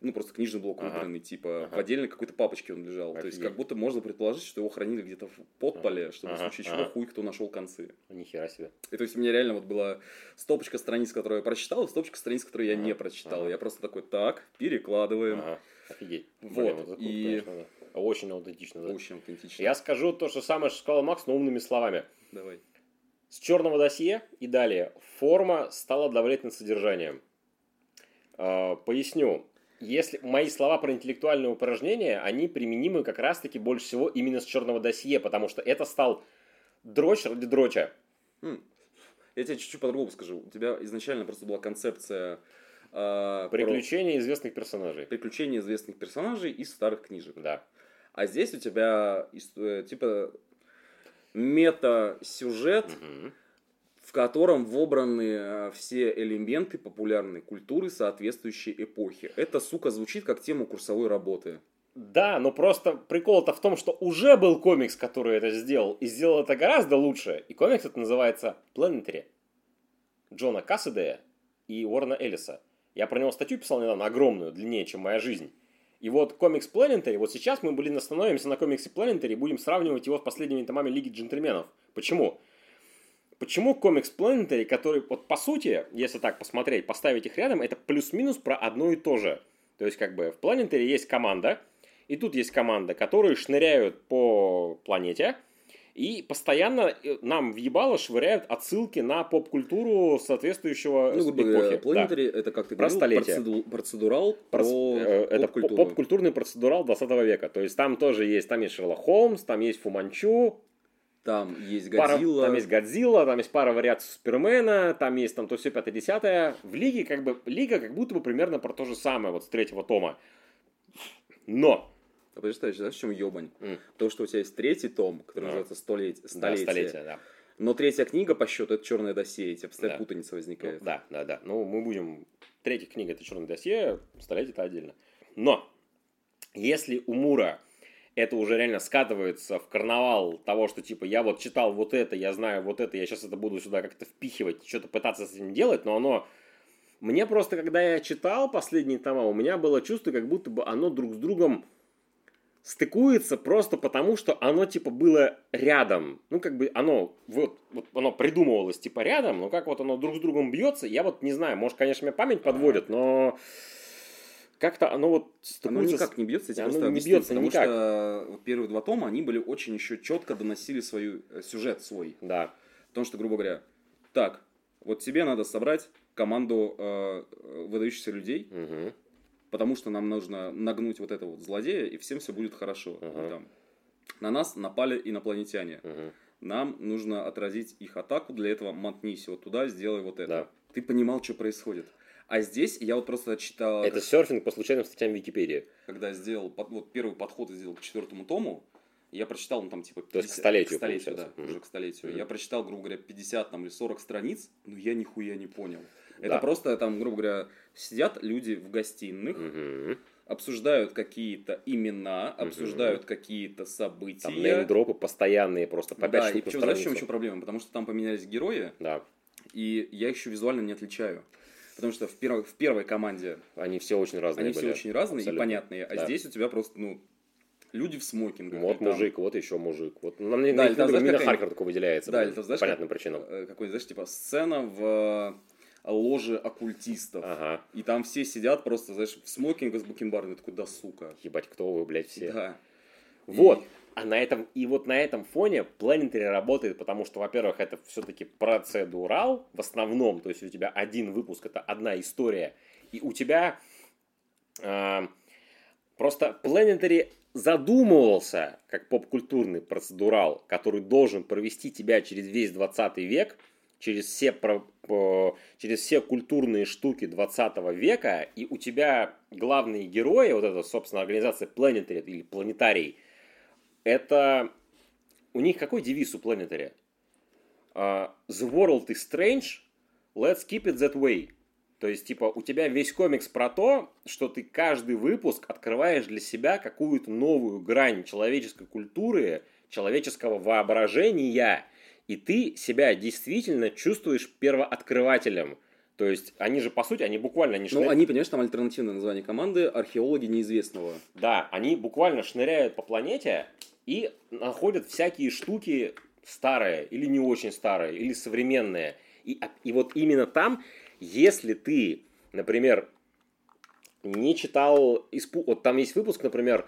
Ну, просто книжный блок Ага. выбранный, типа, Ага. в отдельной какой-то папочке он лежал. То есть, Офигеть. как будто можно предположить, что его хранили где-то в подполе, чтобы Ага, в случае чего ага. хуй кто нашел концы. Ни хера себе. И то есть у меня реально вот была стопочка страниц, которые я прочитал, и стопочка страниц, которые я Ага, не прочитал. ага. Я просто такой, так, перекладываем. Ага. Офигеть. Вот, Блин, круто, и- конечно, да. Очень аутентично, да. Очень аутентично. Я скажу то же самое, что сказал Макс, но умными словами. Давай. С черного досье и далее форма стала давлеть над содержанием. Э, Поясню. Если мои слова про интеллектуальные упражнения, они применимы как раз-таки больше всего именно с черного досье, потому что это стал дрочь ради дроча. М. Я тебе чуть-чуть по-другому скажу. У тебя изначально просто была концепция э, про Приключения известных персонажей. приключения известных персонажей из старых книжек. Да. А здесь у тебя э, типа мета-сюжет, Мгм. в котором вобраны э, все элементы популярной культуры соответствующей эпохи. Это, сука, звучит как тема курсовой работы. Да, но просто прикол-то в том, что уже был комикс, который это сделал, и сделал это гораздо лучше. И комикс это называется Planetary. Джона Кассидея и Уоррена Эллиса. Я про него статью писал недавно, огромную, длиннее, чем моя жизнь. И вот комикс Planetary, вот сейчас мы, блин, остановимся на комиксе Planetary и будем сравнивать его с последними томами Лиги Джентльменов. Почему? Почему комикс Planetary, который, вот по сути, если так посмотреть, поставить их рядом, это плюс-минус про одно и то же. То есть, как бы, в Planetary есть команда, и тут есть команда, которые шныряют по планете, и постоянно э, нам в ебало швыряют отсылки на поп-культуру соответствующего Ну, грубо говоря. Да. Это, как ты Про говорил, столетие. процеду- процедурал Проц- про э, это поп-культуру. поп- поп-культурный процедурал 20 века. То есть там тоже есть, там есть Шерлок Холмс, там есть Фуманчу, Там есть пара- Годзилла. там есть Годзилла, там есть пара вариаций Супермена, там есть там то все пятое десятое. В Лиге как бы, Лига как будто бы примерно про то же самое вот с третьего тома. Но, А подожди, знаешь, в чем ебань? М. То, что у тебя есть третий том, который Да. называется «Столетие», да, «Столетие». столетие, да. Но третья книга по счету это черное досье, и тебе постоянно Да. путаница Ну, возникает. да, да, да. Ну, мы будем... Третья книга это черное досье, столетие это отдельно. Но, если у Мура это уже реально скатывается в карнавал того, что типа я вот читал вот это, я знаю вот это, я сейчас это буду сюда как-то впихивать, что-то пытаться с этим делать, но оно... Мне просто, когда я читал последние тома, у меня было чувство, как будто бы оно друг с другом стыкуется просто потому, что оно типа было рядом. Ну, как бы оно, вот, вот оно придумывалось типа рядом, но как вот оно друг с другом бьется, я вот не знаю, может, конечно, меня память подводит, но как-то оно вот Оно стыкуется с- никак не бьется, я Оно не бьется потому никак. что вот первые два тома, они были очень еще четко доносили свой э, сюжет свой. Да, Потому что, грубо говоря, так, вот тебе надо собрать команду э, выдающихся людей, Мгм. Потому что нам нужно нагнуть вот этого вот злодея, и всем все будет хорошо. И там, на нас напали инопланетяне. Мгм. Нам нужно отразить их атаку, для этого мотнись вот туда, сделай вот это. Да. Ты понимал, что происходит. А здесь я вот просто читал, это серфинг по случайным статьям Википедии. когда я сделал вот первый подход сделал к четвертому тому, я прочитал, ну там типа 50, То есть к столетию, к столетию, да. Мгм. уже к столетию. Мгм. Я прочитал, грубо говоря, 50 там, или 40 страниц, но я нихуя не понял. Да. Это просто там, грубо говоря, сидят люди в гостиных, Мгм. обсуждают какие-то имена, обсуждают какие-то события. Там неймдропы постоянные просто по 5 да, и на знаешь, в чем еще проблема? Потому что там поменялись герои, Да, и я их еще визуально не отличаю. Потому что в, первой в первой команде они все очень разные они были. все очень разные Абсолютно. и понятные, а Да. здесь у тебя просто, ну, люди в смокингах. Вот там- мужик, вот еще мужик. Вот на Да, на или там, знаешь, Мина Харьков такой выделяется. Да, или там, знаешь, по понятным как- причинам. э, какой, знаешь, типа сцена в ложе оккультистов. Ага. И там все сидят просто, знаешь, в смокингах с бакенбардами. Такой, да, сука. Ебать, кто вы, блядь, все. Да. Вот. А на этом, и вот на этом фоне Planetary работает, потому что, во-первых, это все-таки процедурал в основном, то есть у тебя один выпуск, это одна история, и у тебя а, просто Planetary задумывался как поп-культурный процедурал, который должен провести тебя через весь 20 век, через все, про- через все культурные штуки 20 века, и у тебя главные герои, вот эта, собственно, организация Planetary или Планетарий, это... У них какой девиз у Planetary? а, The world is strange, let's keep it that way. То есть, типа, у тебя весь комикс про то, что ты каждый выпуск открываешь для себя какую-то новую грань человеческой культуры, человеческого воображения, и ты себя действительно чувствуешь первооткрывателем. То есть, они же, по сути, они буквально... Они Ну, шныряют- они, понимаешь, там альтернативное название команды «Археологи неизвестного». Да, они буквально шныряют по планете и находят всякие штуки старые или не очень старые, или современные. И, а- и вот именно там, если ты, например, не читал, из Пу- вот там есть выпуск, например,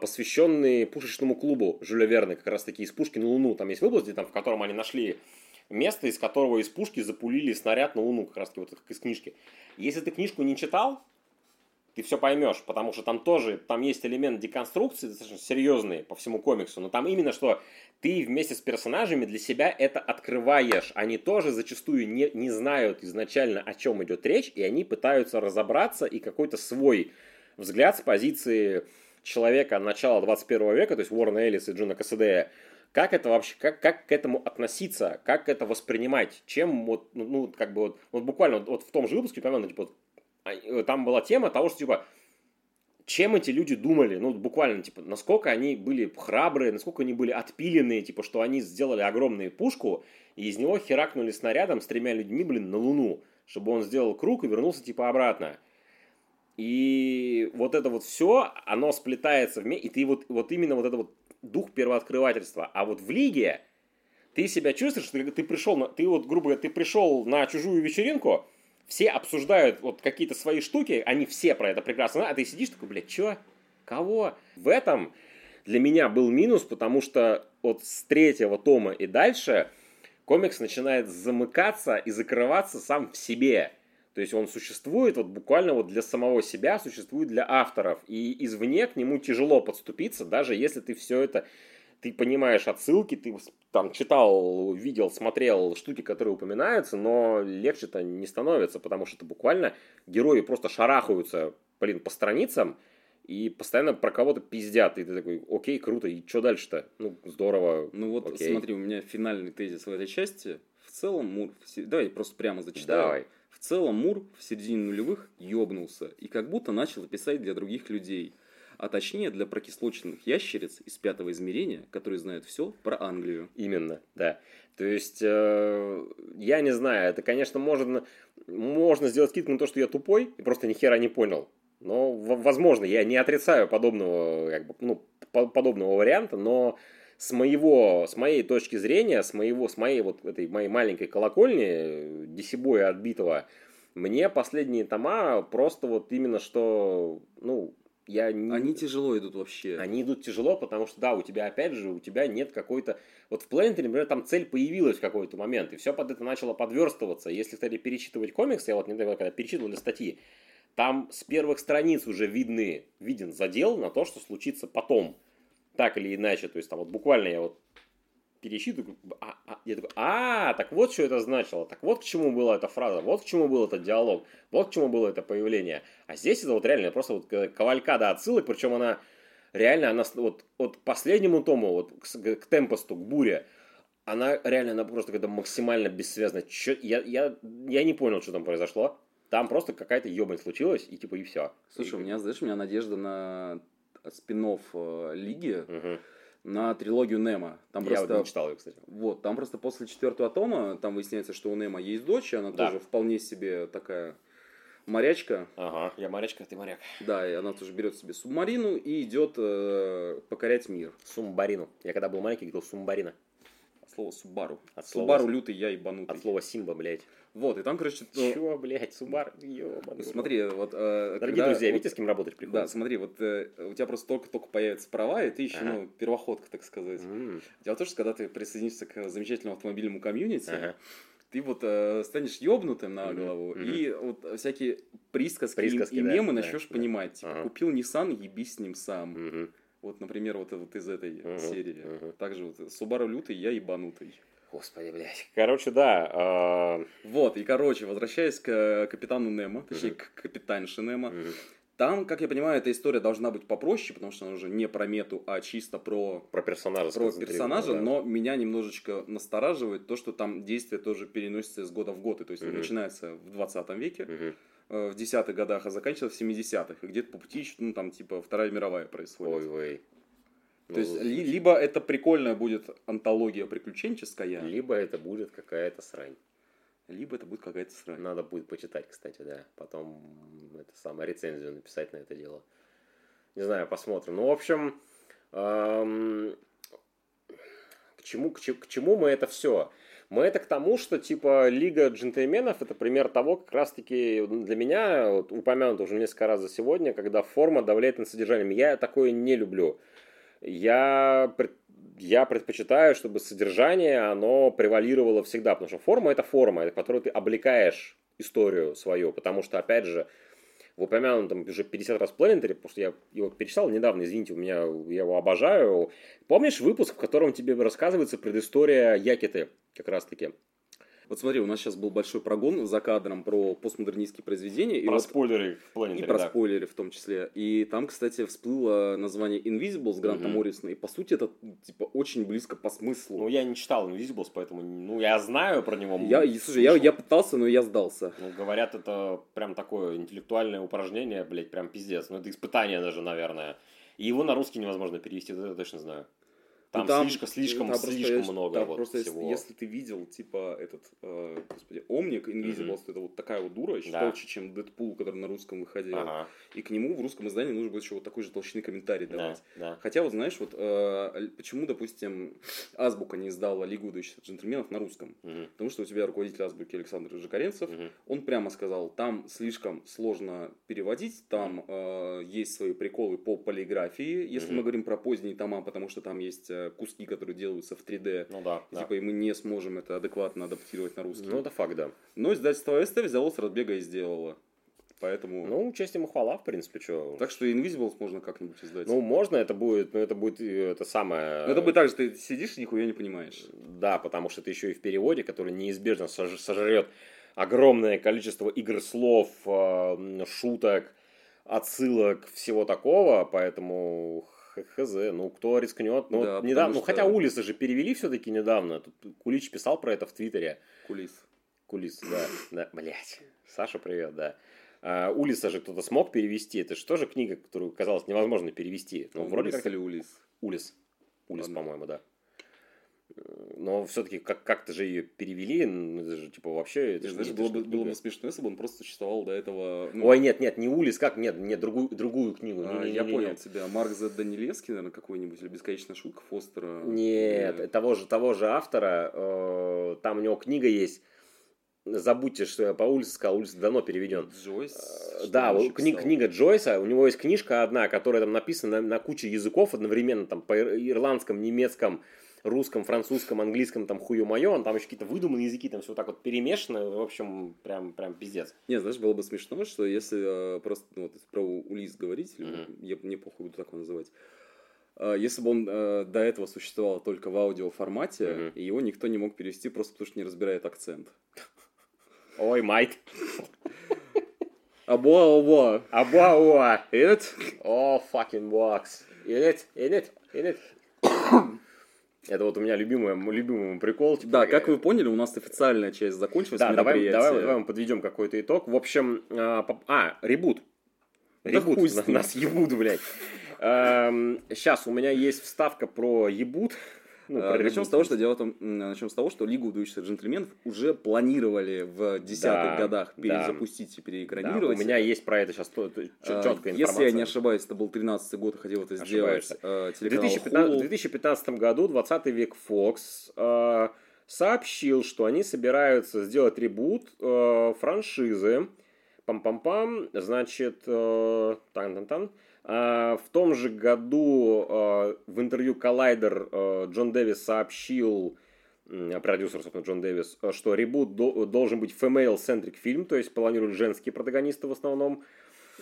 посвященный пушечному клубу Жюля Верна, как раз таки из пушки на Луну. Там есть выпуск, где там, в котором они нашли место, из которого из пушки запулили снаряд на Луну, как раз таки вот из книжки. Если ты книжку не читал, ты все поймешь, потому что там тоже, там есть элемент деконструкции достаточно серьезный по всему комиксу, но там именно что ты вместе с персонажами для себя это открываешь. Они тоже зачастую не, не знают изначально, о чем идет речь, и они пытаются разобраться и какой-то свой взгляд с позиции человека начала 21 века, то есть Уоррена Эллиса и Джона Кассадея, как это вообще, как, как к этому относиться, как это воспринимать, чем вот, ну, ну, как бы вот, вот буквально вот, вот в том же выпуске, по-моему, типа, а, э, там была тема того, что, типа, чем эти люди думали, ну, буквально, типа, насколько они были храбрые, насколько они были отпиленные, типа, что они сделали огромную пушку, и из него херакнули снарядом с тремя людьми, блин, на Луну, чтобы он сделал круг и вернулся, типа, обратно. И вот это вот все, оно сплетается вместе, и ты вот, вот именно вот это вот дух первооткрывательства. А вот в лиге ты себя чувствуешь, что ты пришел, на, ты вот, грубо говоря, ты пришел на чужую вечеринку, все обсуждают вот какие-то свои штуки, они все про это прекрасно а ты сидишь такой, блядь, чё? Кого? В этом для меня был минус, потому что вот с третьего тома и дальше комикс начинает замыкаться и закрываться сам в себе. То есть он существует вот буквально вот для самого себя, существует для авторов. И извне к нему тяжело подступиться, даже если ты все это ты понимаешь отсылки, ты там читал, видел, смотрел штуки, которые упоминаются, но легче-то не становится, потому что это буквально герои просто шарахаются, блин, по страницам и постоянно про кого-то пиздят. И ты такой, окей, круто, и что дальше-то? Ну, здорово. Ну вот окей. смотри, у меня финальный тезис в этой части. В целом Мур... Давай я просто прямо зачитаю. Давай. В целом Мур в середине нулевых ёбнулся и как будто начал писать для других людей. А точнее для прокислоченных ящериц из пятого измерения, которые знают все про Англию. Именно, да. То есть, э, я не знаю, это, конечно, можно, можно сделать скидку на то, что я тупой и просто ни хера не понял. Но, возможно, я не отрицаю подобного, как бы, ну, по- подобного варианта, но с моего, с моей точки зрения, с моего, с моей вот этой моей маленькой колокольни, э, десибоя отбитого, мне последние тома просто вот именно что, ну, я не... Они тяжело идут вообще. Они идут тяжело, потому что, да, у тебя, опять же, у тебя нет какой-то... Вот в Планете, например, там цель появилась в какой-то момент, и все под это начало подверстываться. Если, кстати, перечитывать комикс, я вот недавно, когда перечитывал для статьи, там с первых страниц уже видны, виден задел на то, что случится потом. Так или иначе, то есть там вот буквально я вот пересчитываю, а, а, я такой, а, так вот что это значило, так вот к чему была эта фраза, вот к чему был этот диалог, вот к чему было это появление. А здесь это вот реально просто вот кавалькада отсылок, причем она реально, она вот, вот последнему тому, вот к, к Темпосту, к Буре, она реально, она просто когда максимально бессвязна. Чё, я, я, я не понял, что там произошло. Там просто какая-то ебань случилась, и типа, и все. Слушай, у меня, знаешь, у меня надежда на спин Лиги, Мгм. на трилогию Немо. Там Я вот просто не читал ее, кстати. Вот, там просто после четвертого тома, там выясняется, что у Немо есть дочь, и она Да. тоже вполне себе такая морячка. Ага, я морячка, ты моряк. Да, и она тоже берет себе субмарину и идет э, покорять мир. Сумбарину. Я когда был маленький, говорил сумбарина. От слова Субару. От Субару Су- лютый, я ебанутый. От слова Симба, блядь. Вот, и там, короче, ну, Чё, блядь, Субар? Ёбаный. смотри, вот... э, Дорогие когда друзья, видите, с кем работать Да, приходится? смотри, вот э, у тебя просто только-только появятся права, и ты еще, Ага. ну, первоходка, так сказать. М, Дело в том, что когда ты присоединишься к замечательному автомобильному комьюнити, Ага. ты вот э, станешь ёбнутым на голову, мгм. и вот всякие присказки, и- Присказки, и, да, мемы да, начнешь да. понимать. Типа, Ага. купил Nissan, ебись с ним сам. Мгм. Вот, например, вот, вот из этой Мгм, серии. мгм. Также вот Subaru лютый, я ебанутый. Господи, блядь. Короче, да. а, Вот, и короче, возвращаясь к э, капитану Немо, точнее, Мгм. к капитанше Немо, мгм. Там, как я понимаю, эта история должна быть попроще, потому что она уже не про мету, а чисто про, Про персонажа. про персонажа, да. но меня немножечко настораживает то, что там действие тоже переносится из года в год, и то есть Мгм. начинается в 20 веке, э, в десятых годах, а заканчивается в 70-х, и где-то по пути, еще, ну, там, типа, Вторая мировая происходит. Ой-ой. То Ну, есть, ли- либо это прикольная будет антология приключенческая, Либо это будет какая-то срань. либо это будет какая-то срань. Надо будет почитать, кстати, да. Потом это самое рецензию написать на это дело. Не знаю, посмотрим. Ну, в общем, эм, к, чему, к, че- к чему мы это все? Мы это к тому, что типа Лига джентльменов это пример того, как раз таки для меня, вот, упомянуто уже несколько раз за сегодня, когда форма давляет над содержанием. Я такое не люблю. Я, я предпочитаю, чтобы содержание, оно превалировало всегда, потому что форма это форма, в которой ты облекаешь историю свою, потому что, опять же, в упомянутом уже 50 раз Планетаре, потому что я его перечитал недавно, извините, у меня, я его обожаю. Помнишь выпуск, в котором тебе рассказывается предыстория Якиты, как раз таки? Вот смотри, у нас сейчас был большой прогон за кадром про постмодернистские произведения. и вот- спойлеры в И про спойлеры в том числе. И там, кстати, всплыло название Invisible с Гранта Мгм. Моррисона. И по сути это типа очень близко по смыслу. Ну, я не читал Invisibles, поэтому, ну, я знаю про него. я, и, слушай, я, я пытался, но я сдался. Ну, говорят, это прям такое интеллектуальное упражнение, блядь, прям пиздец. Ну, это испытание даже, наверное. И его на русский невозможно перевести, это я точно знаю. Там, Ну, слишком, слишком, там просто слишком есть- много там вот просто если- всего. Если, ты видел, типа, этот, э, господи, Омник, Invisible, Мгм. это вот такая вот дура, еще Да. толще, чем Дэдпул, который на русском выходил. Ага, И к нему в русском издании нужно будет еще вот такой же толщины комментарий да, давать. да. Хотя вот знаешь, вот э, почему, допустим, Азбука не издала Лигу джентльменов на русском? Мгм, Потому что у тебя руководитель Азбуки Александр Жикаренцев, мгм. он прямо сказал, там слишком сложно переводить, там э, есть свои приколы по полиграфии, если Мгм. мы говорим про поздние тома, потому что там есть э, куски, которые делаются в 3D, Ну да, да. типа и мы не сможем это адекватно адаптировать на русский. Ну, это факт, да. Но издательство СТ взяло с разбега и сделало. Поэтому... Ну, честь ему хвала, в принципе, что. так что Invisibles можно как-нибудь издать. Ну, можно, это будет, ну, это будет э, это самое... Но это будет так же, ты сидишь и нихуя не понимаешь. Да, потому что это еще и в переводе, который неизбежно сож- сожрет огромное количество игр слов, шуток, отсылок, всего такого, поэтому хз, ну кто рискнет, ну, Да, вот недавно, потому ну что- хотя Улисы же перевели все-таки недавно, Тут Кулич писал про это в Твиттере, Кулис. Кулис, да, да, блять, Саша, привет, да. А, Улиса же кто-то смог перевести, это же тоже книга, которую казалось невозможно перевести, ну, вроде как или Улис? Улис. Улис, по-моему, да. Но все-таки как- как-то же ее перевели, ну, это же типа вообще... Это Ты же знаешь, было бы, было бы смешно, если бы он просто существовал до этого. ну, Ой, нет, нет, не Улис, как? Нет, нет, другую, другую книгу. а, я понял тебя. Марк З. Данилевский, наверное, какой-нибудь, или бесконечная шутка Фостера. Нет, Или- того же, того же автора, э, там у него книга есть. Забудьте, что я по улице сказал, улица давно переведен. Джойс. Э, Да, кни- книга Джойса, у него есть книжка одна, которая там написана на, на куче языков одновременно, там по ир- ирландском, немецком, русском, французском, английском, там хую моё, там еще какие-то выдуманные языки, там все так вот перемешано, в общем, прям, прям пиздец. Не, знаешь, было бы смешно, что если э, просто ну, вот про Улис говорить, Мгм. я мне похуй буду так его называть, э, если бы он э, до этого существовал только в аудиоформате, Мгм. и его никто не мог перевести просто потому, что не разбирает акцент. Ой, майт. Абуа-абуа. Абуа, it? О, fucking box. In it, in it, in it. Это вот у меня любимый, любимый прикол. типа, Да, такая- как вы поняли, у нас официальная часть закончилась. Да, давай, давай, давай мы подведем какой-то итог. В общем, а, а, ребут. Да Ребут, ним. нас ебут, блядь. Сейчас у меня есть вставка про ебут. Ну, А, про Начнем с того, что дело в том, начнем с того, что Лигу выдающихся джентльменов уже планировали в десятых Да, годах да. перезапустить и Да, переэкранировать. у меня есть про это сейчас четкая информация. Если я не ошибаюсь, это был 13 год, и хотел это сделать э, телеканал 2015, в Hulu. 2015 году 20 век Fox э, сообщил, что они собираются сделать ребут э, франшизы. Пам-пам-пам. Значит, э, тан-тан-тан. А, в том же году э, в интервью Collider э, Джон Дэвис сообщил, продюсер, собственно, Джон Дэвис, что ребут до- должен быть female-centric фильм, то есть планируют женские протагонисты в основном.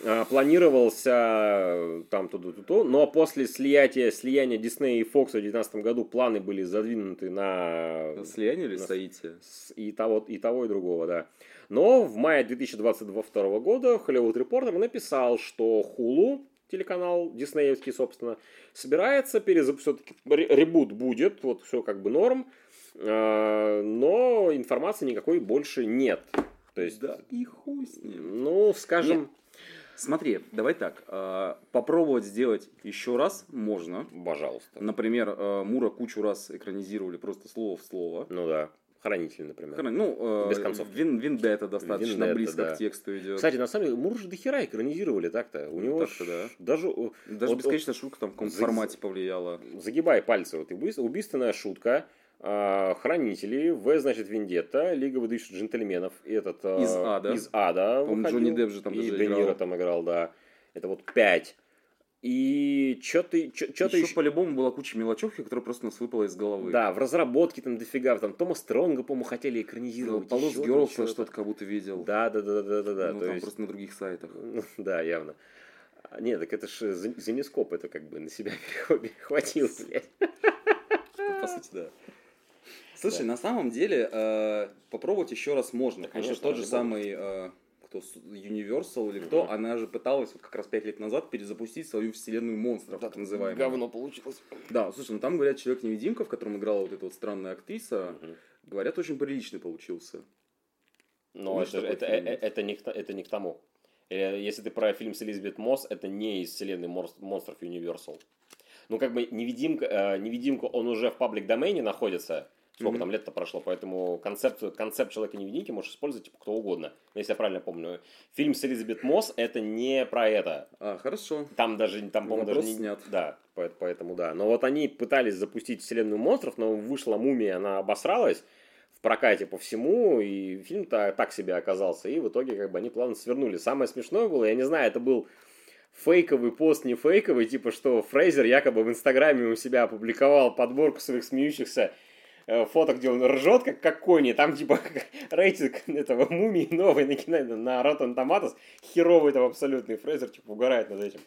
а, планировался там туда но после слияния, слияния Disney и Fox в 2019 году планы были задвинуты на... Слияние или на- соитие? И того, и того, и другого, да. Но в мае 2022 года Hollywood Reporter написал, что Hulu, телеканал диснеевский, собственно, собирается перезапустить, все-таки ребут будет, вот все как бы норм, э, но информации никакой больше нет. То есть, да и хуй с ним. ну, скажем, Смотри, давай так. э, попробовать сделать еще раз можно. пожалуйста. Например, э, Мура кучу раз экранизировали просто слово в слово. Ну да, хранитель, например. Хрен- Ну, э, Без концовки. Вин, Виндетта достаточно Виндетта, близко да. к тексту идет. Кстати, на самом деле, Мур же дохера экранизировали так-то. У Ну, него так-то да. даже э, Даже вот- бесконечная шутка там в каком за- формате повлияла. загибай пальцы. Вот убийство- убийственная шутка, а, Хранители, В, значит, Вендетта, Лига выдающих джентльменов, и этот... а, Из ада. Из ада По-моему. Джонни Депп же там И даже Де Ниро играл. там играл, да. Это вот пять. И что ты... Что-то еще еще... по-любому была куча мелочевки, которая просто у нас выпала из головы. Да, в разработке там дофига. Там Тома Стронга, по-моему, хотели экранизировать. Полос ещё там Герлс что-то как будто видел. Да, да, да, да, да, да. ну, там есть- просто на других сайтах. Ну, Да, явно. А, Нет, так это же Зенископ, это как бы на себя перехватил, блядь. По сути, да. Слушай, на самом деле, э, попробовать еще раз можно. Да, конечно, тот же самый, э, кто, Universal или кто, Мгм. она же пыталась вот как раз пять лет назад перезапустить свою вселенную монстров, так называемую. получилось. Да, слушай, ну там, говорят, Человек-невидимка, в котором играла вот эта вот странная актриса, Мгм. говорят, очень приличный получился. Но это, это, фильм? э- это, не это не к тому. Э, Если ты про фильм с Элизабет Мосс, это не из вселенной монстров Universal. Ну, как бы невидимка, э, невидимка, он уже в паблик домене находится. Сколько Мгм. там лет-то прошло, поэтому концепт, концепт человека-невидимки можешь использовать типа, кто угодно, если я правильно помню. Фильм с Элизабет Мосс это не про это. А, хорошо. Там даже, там, по-моему, даже не... снят. Да, по- поэтому да. Но вот они пытались запустить вселенную монстров, но вышла мумия, она обосралась в прокате по всему, и фильм-то так себе оказался, и в итоге как бы они плавно свернули. Самое смешное было, я не знаю, это был фейковый пост, не фейковый, типа что Фрейзер якобы в Инстаграме у себя опубликовал подборку своих смеющихся э, фоток, где он ржет, как, как кони, там типа рейтинг этого мумии новый на, кино, на Rotten Tomatoes, херовый там абсолютный Фрейзер, типа угорает над этим.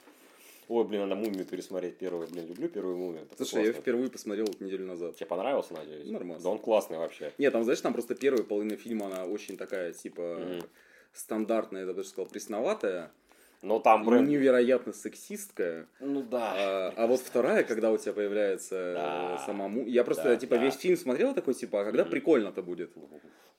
Ой, блин, надо мумию пересмотреть первую, блин, люблю первую мумию. это Слушай, я классно. впервые посмотрел вот неделю назад. Тебе понравился, надеюсь? Нормально. Да он классный вообще. Нет, там, знаешь, там просто первая половина фильма, она очень такая, типа, Мгм. стандартная, я бы даже сказал, пресноватая, Но там, и блин, невероятно сексистская. ну да. А, а вот вторая, когда у тебя появляется Да. э, сама му- Я просто, Да, типа, да. весь фильм смотрел такой, типа, а когда Мгм. прикольно-то будет?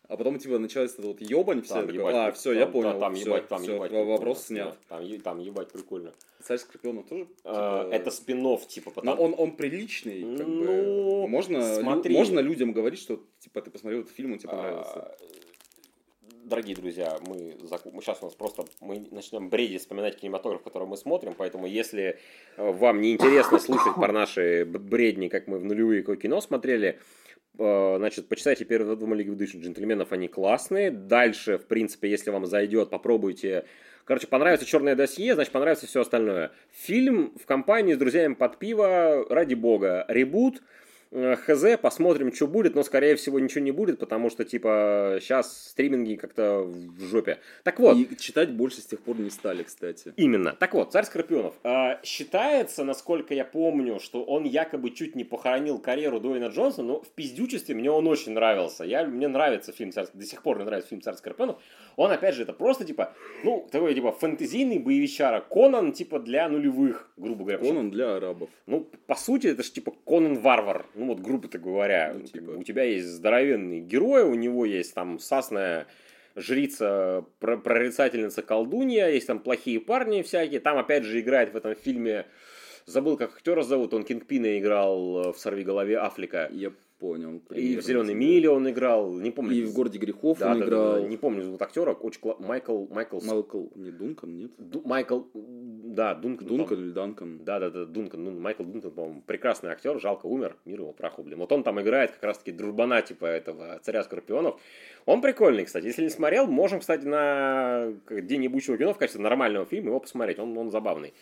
А потом, типа, началась эта вот ебань, все, Там такой, ебать, а, все, я там- понял, Там всё, ебать, там всё, ебать. во- вопрос снят. Да, Там, там ебать прикольно. Царь Скорпионов тоже, А, типа, Это спин типа, Но потому он, он приличный, как Ну, бы. Можно, лю- смотри. можно людям говорить, что, типа, ты посмотрел этот фильм, он тебе понравился. Дорогие друзья, мы, заку- мы сейчас у нас просто мы начнем бредить, вспоминать кинематограф, который мы смотрим, поэтому если э, вам не интересно слушать про наши бредни, как мы в нулевые кино смотрели, э, значит, почитайте первые два Лиги выдающих джентльменов, они классные. Дальше, в принципе, если вам зайдет, попробуйте. Короче, понравится черное досье, значит, понравится все остальное. Фильм в компании с друзьями под пиво, ради бога. Ребут, Хз, посмотрим, что будет, но, скорее всего, ничего не будет, потому что, типа, сейчас стриминги как-то в жопе. Так вот, И читать больше с тех пор не стали, кстати. Именно. Так вот, царь Скорпионов. А, считается, насколько я помню, что он якобы чуть не похоронил карьеру Дуэйна Джонсона, но в пиздючестве мне он очень нравился. Я, мне нравится фильм «Царь», до сих пор мне нравится фильм «Царь Скорпионов». Он, опять же, это просто, типа, ну, такой, типа, фэнтезийный боевичара. Конан, типа, для нулевых, грубо говоря. Конан для арабов. Ну, по сути, это же типа Конан Варвар. Ну, вот, грубо-то говоря. Ну, типа. У тебя есть здоровенный герой, у него есть там сасная жрица, про- прорицательница колдунья, есть там плохие парни всякие. Там, опять же, играет в этом фильме, забыл, как актера зовут, он Кингпина играл э, в «Сорви голове Афлика». Я понял. И примерно в «Зеленой тебя. миле» он играл, не помню. И в «Городе грехов» Да, он да, играл. да, не помню зовут актера, очень кла- Майкл, Майкл, Малкл, не Дункан, нет? Ду- Майкл, да, Дункан. Дункан или Данкан? Да, да, да, Дункан, ну, Майкл Дункан, по-моему, прекрасный актер, жалко умер, мир его праху, блин. Вот он там играет как раз-таки дружбана, типа, этого царя Скорпионов. Он прикольный, кстати. Если не смотрел, можем, кстати, на День ебучего кино в качестве нормального фильма его посмотреть, он, он забавный.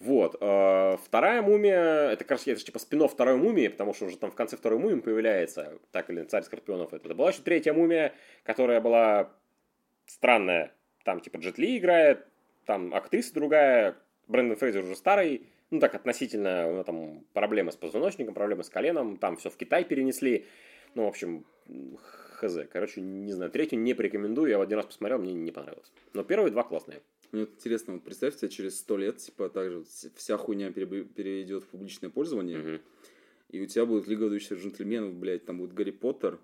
Вот. э, Вторая мумия, это, кажется, это же типа спин второй мумии, потому что уже там в конце второй мумии появляется, так или царь Скорпионов. Это была еще третья мумия, которая была странная. Там типа Джет Ли играет, там актриса другая, Брэндон Фрейзер уже старый, ну так относительно, у него там проблемы с позвоночником, проблемы с коленом, там все в Китай перенесли. Ну, в общем, хз. Короче, не знаю, третью не порекомендую, я один раз посмотрел, мне не понравилось. Но первые два классные. Мне вот интересно, вот представьте, через сто лет, типа, так же вся хуйня перейдет в публичное пользование, Мгм. и у тебя будет Лига выдающихся джентльменов, блядь, там будет Гарри Поттер,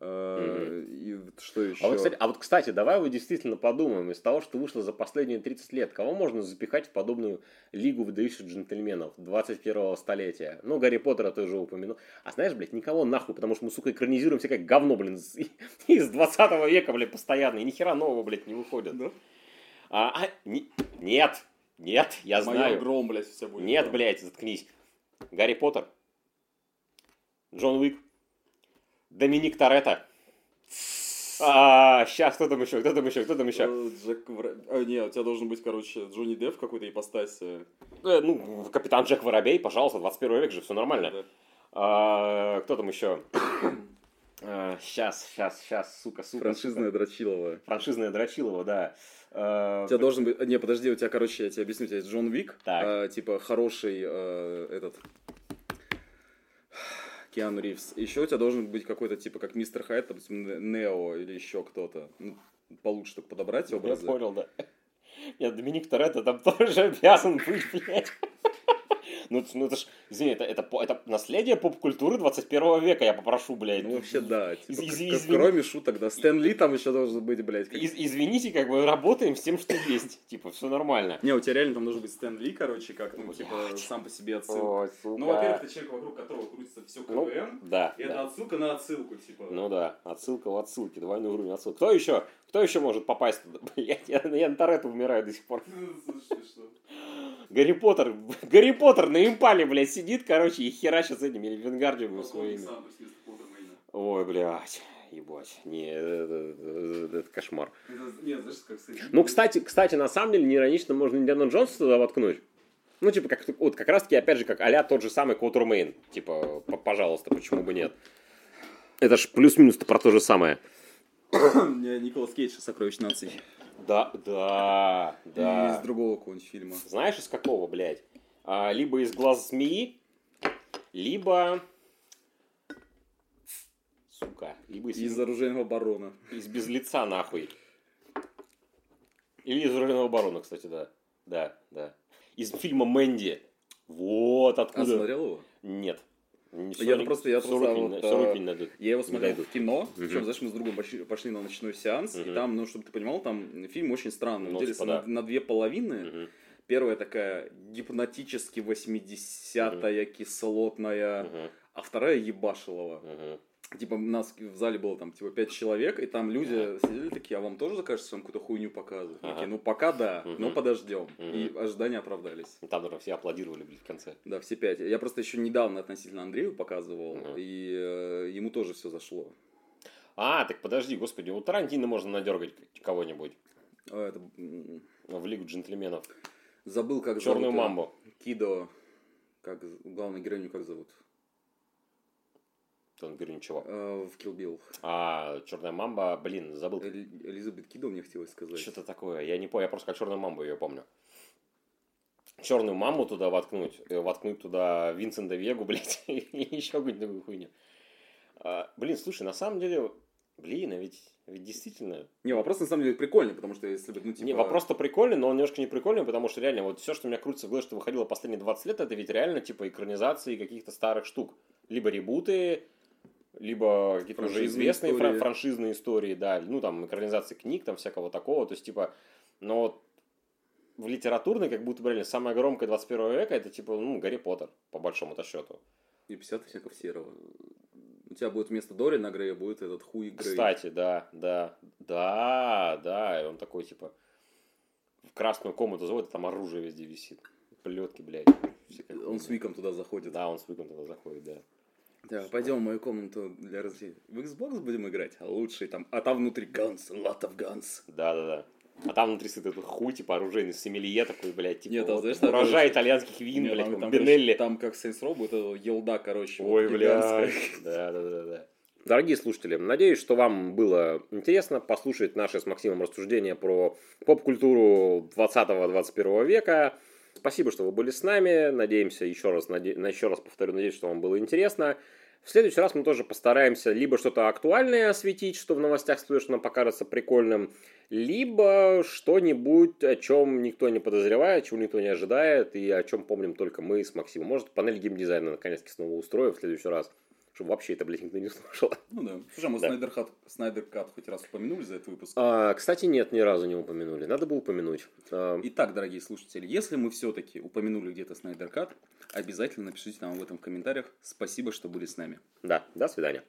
э, и вот что еще? А вот, кстати, а вот, кстати, давай вот действительно подумаем, из того, что вышло за последние 30 лет, кого можно запихать в подобную лигу выдающихся джентльменов 21-го столетия? Ну, Гарри Поттера ты уже упомянул. А знаешь, блядь, никого нахуй, потому что мы, сука, экранизируем всякое говно, блин, из, из 20 века, блядь, постоянно, и ни хера нового, блядь, не выходит. Да? А, а, не- нет, нет, я Майор знаю. Гром, блядь, вся будет. Нет, блядь, заткнись. Гарри Поттер, Джон Уик, Доминик Торетто. А, сейчас, кто там еще, кто там еще, кто там еще? Э, Джек Вра- А, не, у тебя должен быть, короче, Джонни Депп в какой-то ипостаси. Э, ну, капитан Джек Воробей, пожалуйста, 21 век же, все нормально. Да. А, кто там еще? сейчас, сейчас, сейчас, сука, сука. Франшизная сука. Дрочилова. Франшизная Дрочилова, да. А, У тебя должен быть... Не, подожди, у тебя, короче, я тебе объясню, у тебя есть Джон Вик, Так. а, типа хороший э, этот... Киану Ривз. Еще у тебя должен быть какой-то, типа, как Мистер Хайд, допустим, Нео или еще кто-то. Ну, получше чтобы подобрать Я образы. понял, да. Нет, Доминик Торетто там тоже обязан быть, блядь. Ну, это- ну это ж, извини, это, это, это наследие поп-культуры 21 века, я попрошу, блядь. Ну, вообще, да. Типа, Из- как- из- как извини. кроме шуток, да. Стэн Ли там еще должен быть, блядь. как- Из- извините, как бы работаем с тем, что есть. Типа, все нормально. Не, у тебя реально там должен быть Стэн Ли, короче, как, ну, Блядь. типа, сам по себе отсылка. Ну, во-первых, это человек, вокруг которого крутится все Ну, КВН. да, И это отсылка на отсылку, типа. Ну да, отсылка в отсылке, двойной уровень отсылки. Кто еще? Кто еще может попасть туда? Блядь, я, я на Торетто умираю до сих пор. Что? Гарри Поттер, Гарри Поттер на импале, блядь, сидит, короче, и херачит с этими вингардиумами своими. Ой, блядь, ебать, не, это, это- это кошмар. Нет, знаешь, как с этим? Ну, кстати, кстати, на самом деле, неиронично можно Индиану Джонса туда воткнуть. Ну, типа, как, вот как раз-таки, опять же, как а тот же самый Квотермейн. Типа, п- пожалуйста, почему бы нет? Это ж плюс-минус-то про то же самое. Николас Кейдж «Сокровищ наций». Да, да, И да. из другого какого-нибудь фильма. Знаешь, из какого, блядь? А, либо из глаз змеи, либо... Сука, либо из, Из оружейного барона. из без лица, нахуй. Или из оружейного барона, кстати, да. Да, да. Из фильма Мэнди. Вот А откуда. смотрел его? Нет. Не- Я просто- я просто руки не- вот, всё руки а, не найдут. Я его смотрел дойдут. в кино, Мгм. причем, знаешь, мы с другом пошли, пошли на ночной сеанс, и Мгм. там, ну, чтобы ты понимал, там фильм очень странный. Он Ну, делится типа, на, на две половины. Мгм. Первая такая гипнотически 80-я, кислотная, Мгм. а вторая ебашилова. Мгм. Типа, нас в зале было там, типа, пять человек, и там люди сидели такие, а вам тоже кажется, что вам какую-то хуйню показывают? Ага. Такие, ну, пока да, но подождем. И ожидания оправдались. Там, наверное, все аплодировали, блядь, в конце. Да, все пять. Я просто еще недавно относительно Андрею показывал, и э, ему тоже все зашло. А, так подожди, господи, у Тарантино можно надергать кого-нибудь А, это, м, в Лигу джентльменов. забыл, как Черную зовут, э, мамбу. Кидо. Как главную героиню как зовут? Там говорю, ничего. Э, в Kill Bill. А, Черная мамба, блин, забыл. Эли- Элизабет Кидо мне хотелось сказать. Что-то такое. Я не помню, я просто как Черную мамбу ее помню. Черную маму туда воткнуть, э, воткнуть туда Винсента Вегу, блядь, и еще какую-нибудь хуйню. А, блин, слушай, на самом деле, блин, а ведь, ведь действительно... Не, вопрос на самом деле прикольный, потому что если бы, ну, типа... Не, вопрос-то прикольный, но он немножко не прикольный, потому что реально вот все, что у меня крутится в голове, что выходило последние 20 лет, это ведь реально типа экранизации каких-то старых штук. Либо ребуты, либо какие-то уже известные истории. франшизные истории, да, ну там экранизации книг, там всякого такого, то есть типа, но в литературной, как будто бы реально самое громкое 21 века, это типа, ну, Гарри Поттер, по большому-то счету. И 50 оттенков серого. У тебя будет вместо Дорина Грея будет этот хуй Грей. Кстати, да, да, да, да, и он такой, типа, в красную комнату заводит, там оружие везде висит. Плетки, блядь. Он с. Виком туда заходит. Да, он с Виком туда заходит, да. Да, пойдем в мою комнату для развлечения. В Xbox будем играть? А лучший там. А там внутри guns, lot of guns. Да, да, да. А там внутри стоит этот хуй, типа, оружейный сомелье такой, блядь, типа, Нет, а вот знаешь, там, урожай итальянских вин, Не, блядь, там, там, там, Бенелли. там как Saints Row будет это елда, короче. Ой, вот бля. гигантская. Да, да, да, да. Дорогие слушатели, надеюсь, что вам было интересно послушать наши с Максимом рассуждения про поп-культуру 20-21 века. Спасибо, что вы были с нами. Надеемся, еще раз, наде... еще раз повторю, надеюсь, что вам было интересно. В следующий раз мы тоже постараемся либо что-то актуальное осветить, что в новостях что нам покажется прикольным, либо что-нибудь, о чем никто не подозревает, чего никто не ожидает, и о чем помним только мы с Максимом. Может, панель геймдизайна наконец-таки снова устроим в следующий раз чтобы вообще это, блядь, никто не слушал. Ну да. Слушай, а мы да. Снайдер, Хат, Снайдер Кат хоть раз упомянули за этот выпуск? А, кстати, нет, ни разу не упомянули. Надо было упомянуть. А... Итак, дорогие слушатели, если мы все-таки упомянули где-то Снайдер Кат, обязательно напишите нам об этом в комментариях. Спасибо, что были с нами. Да, до свидания.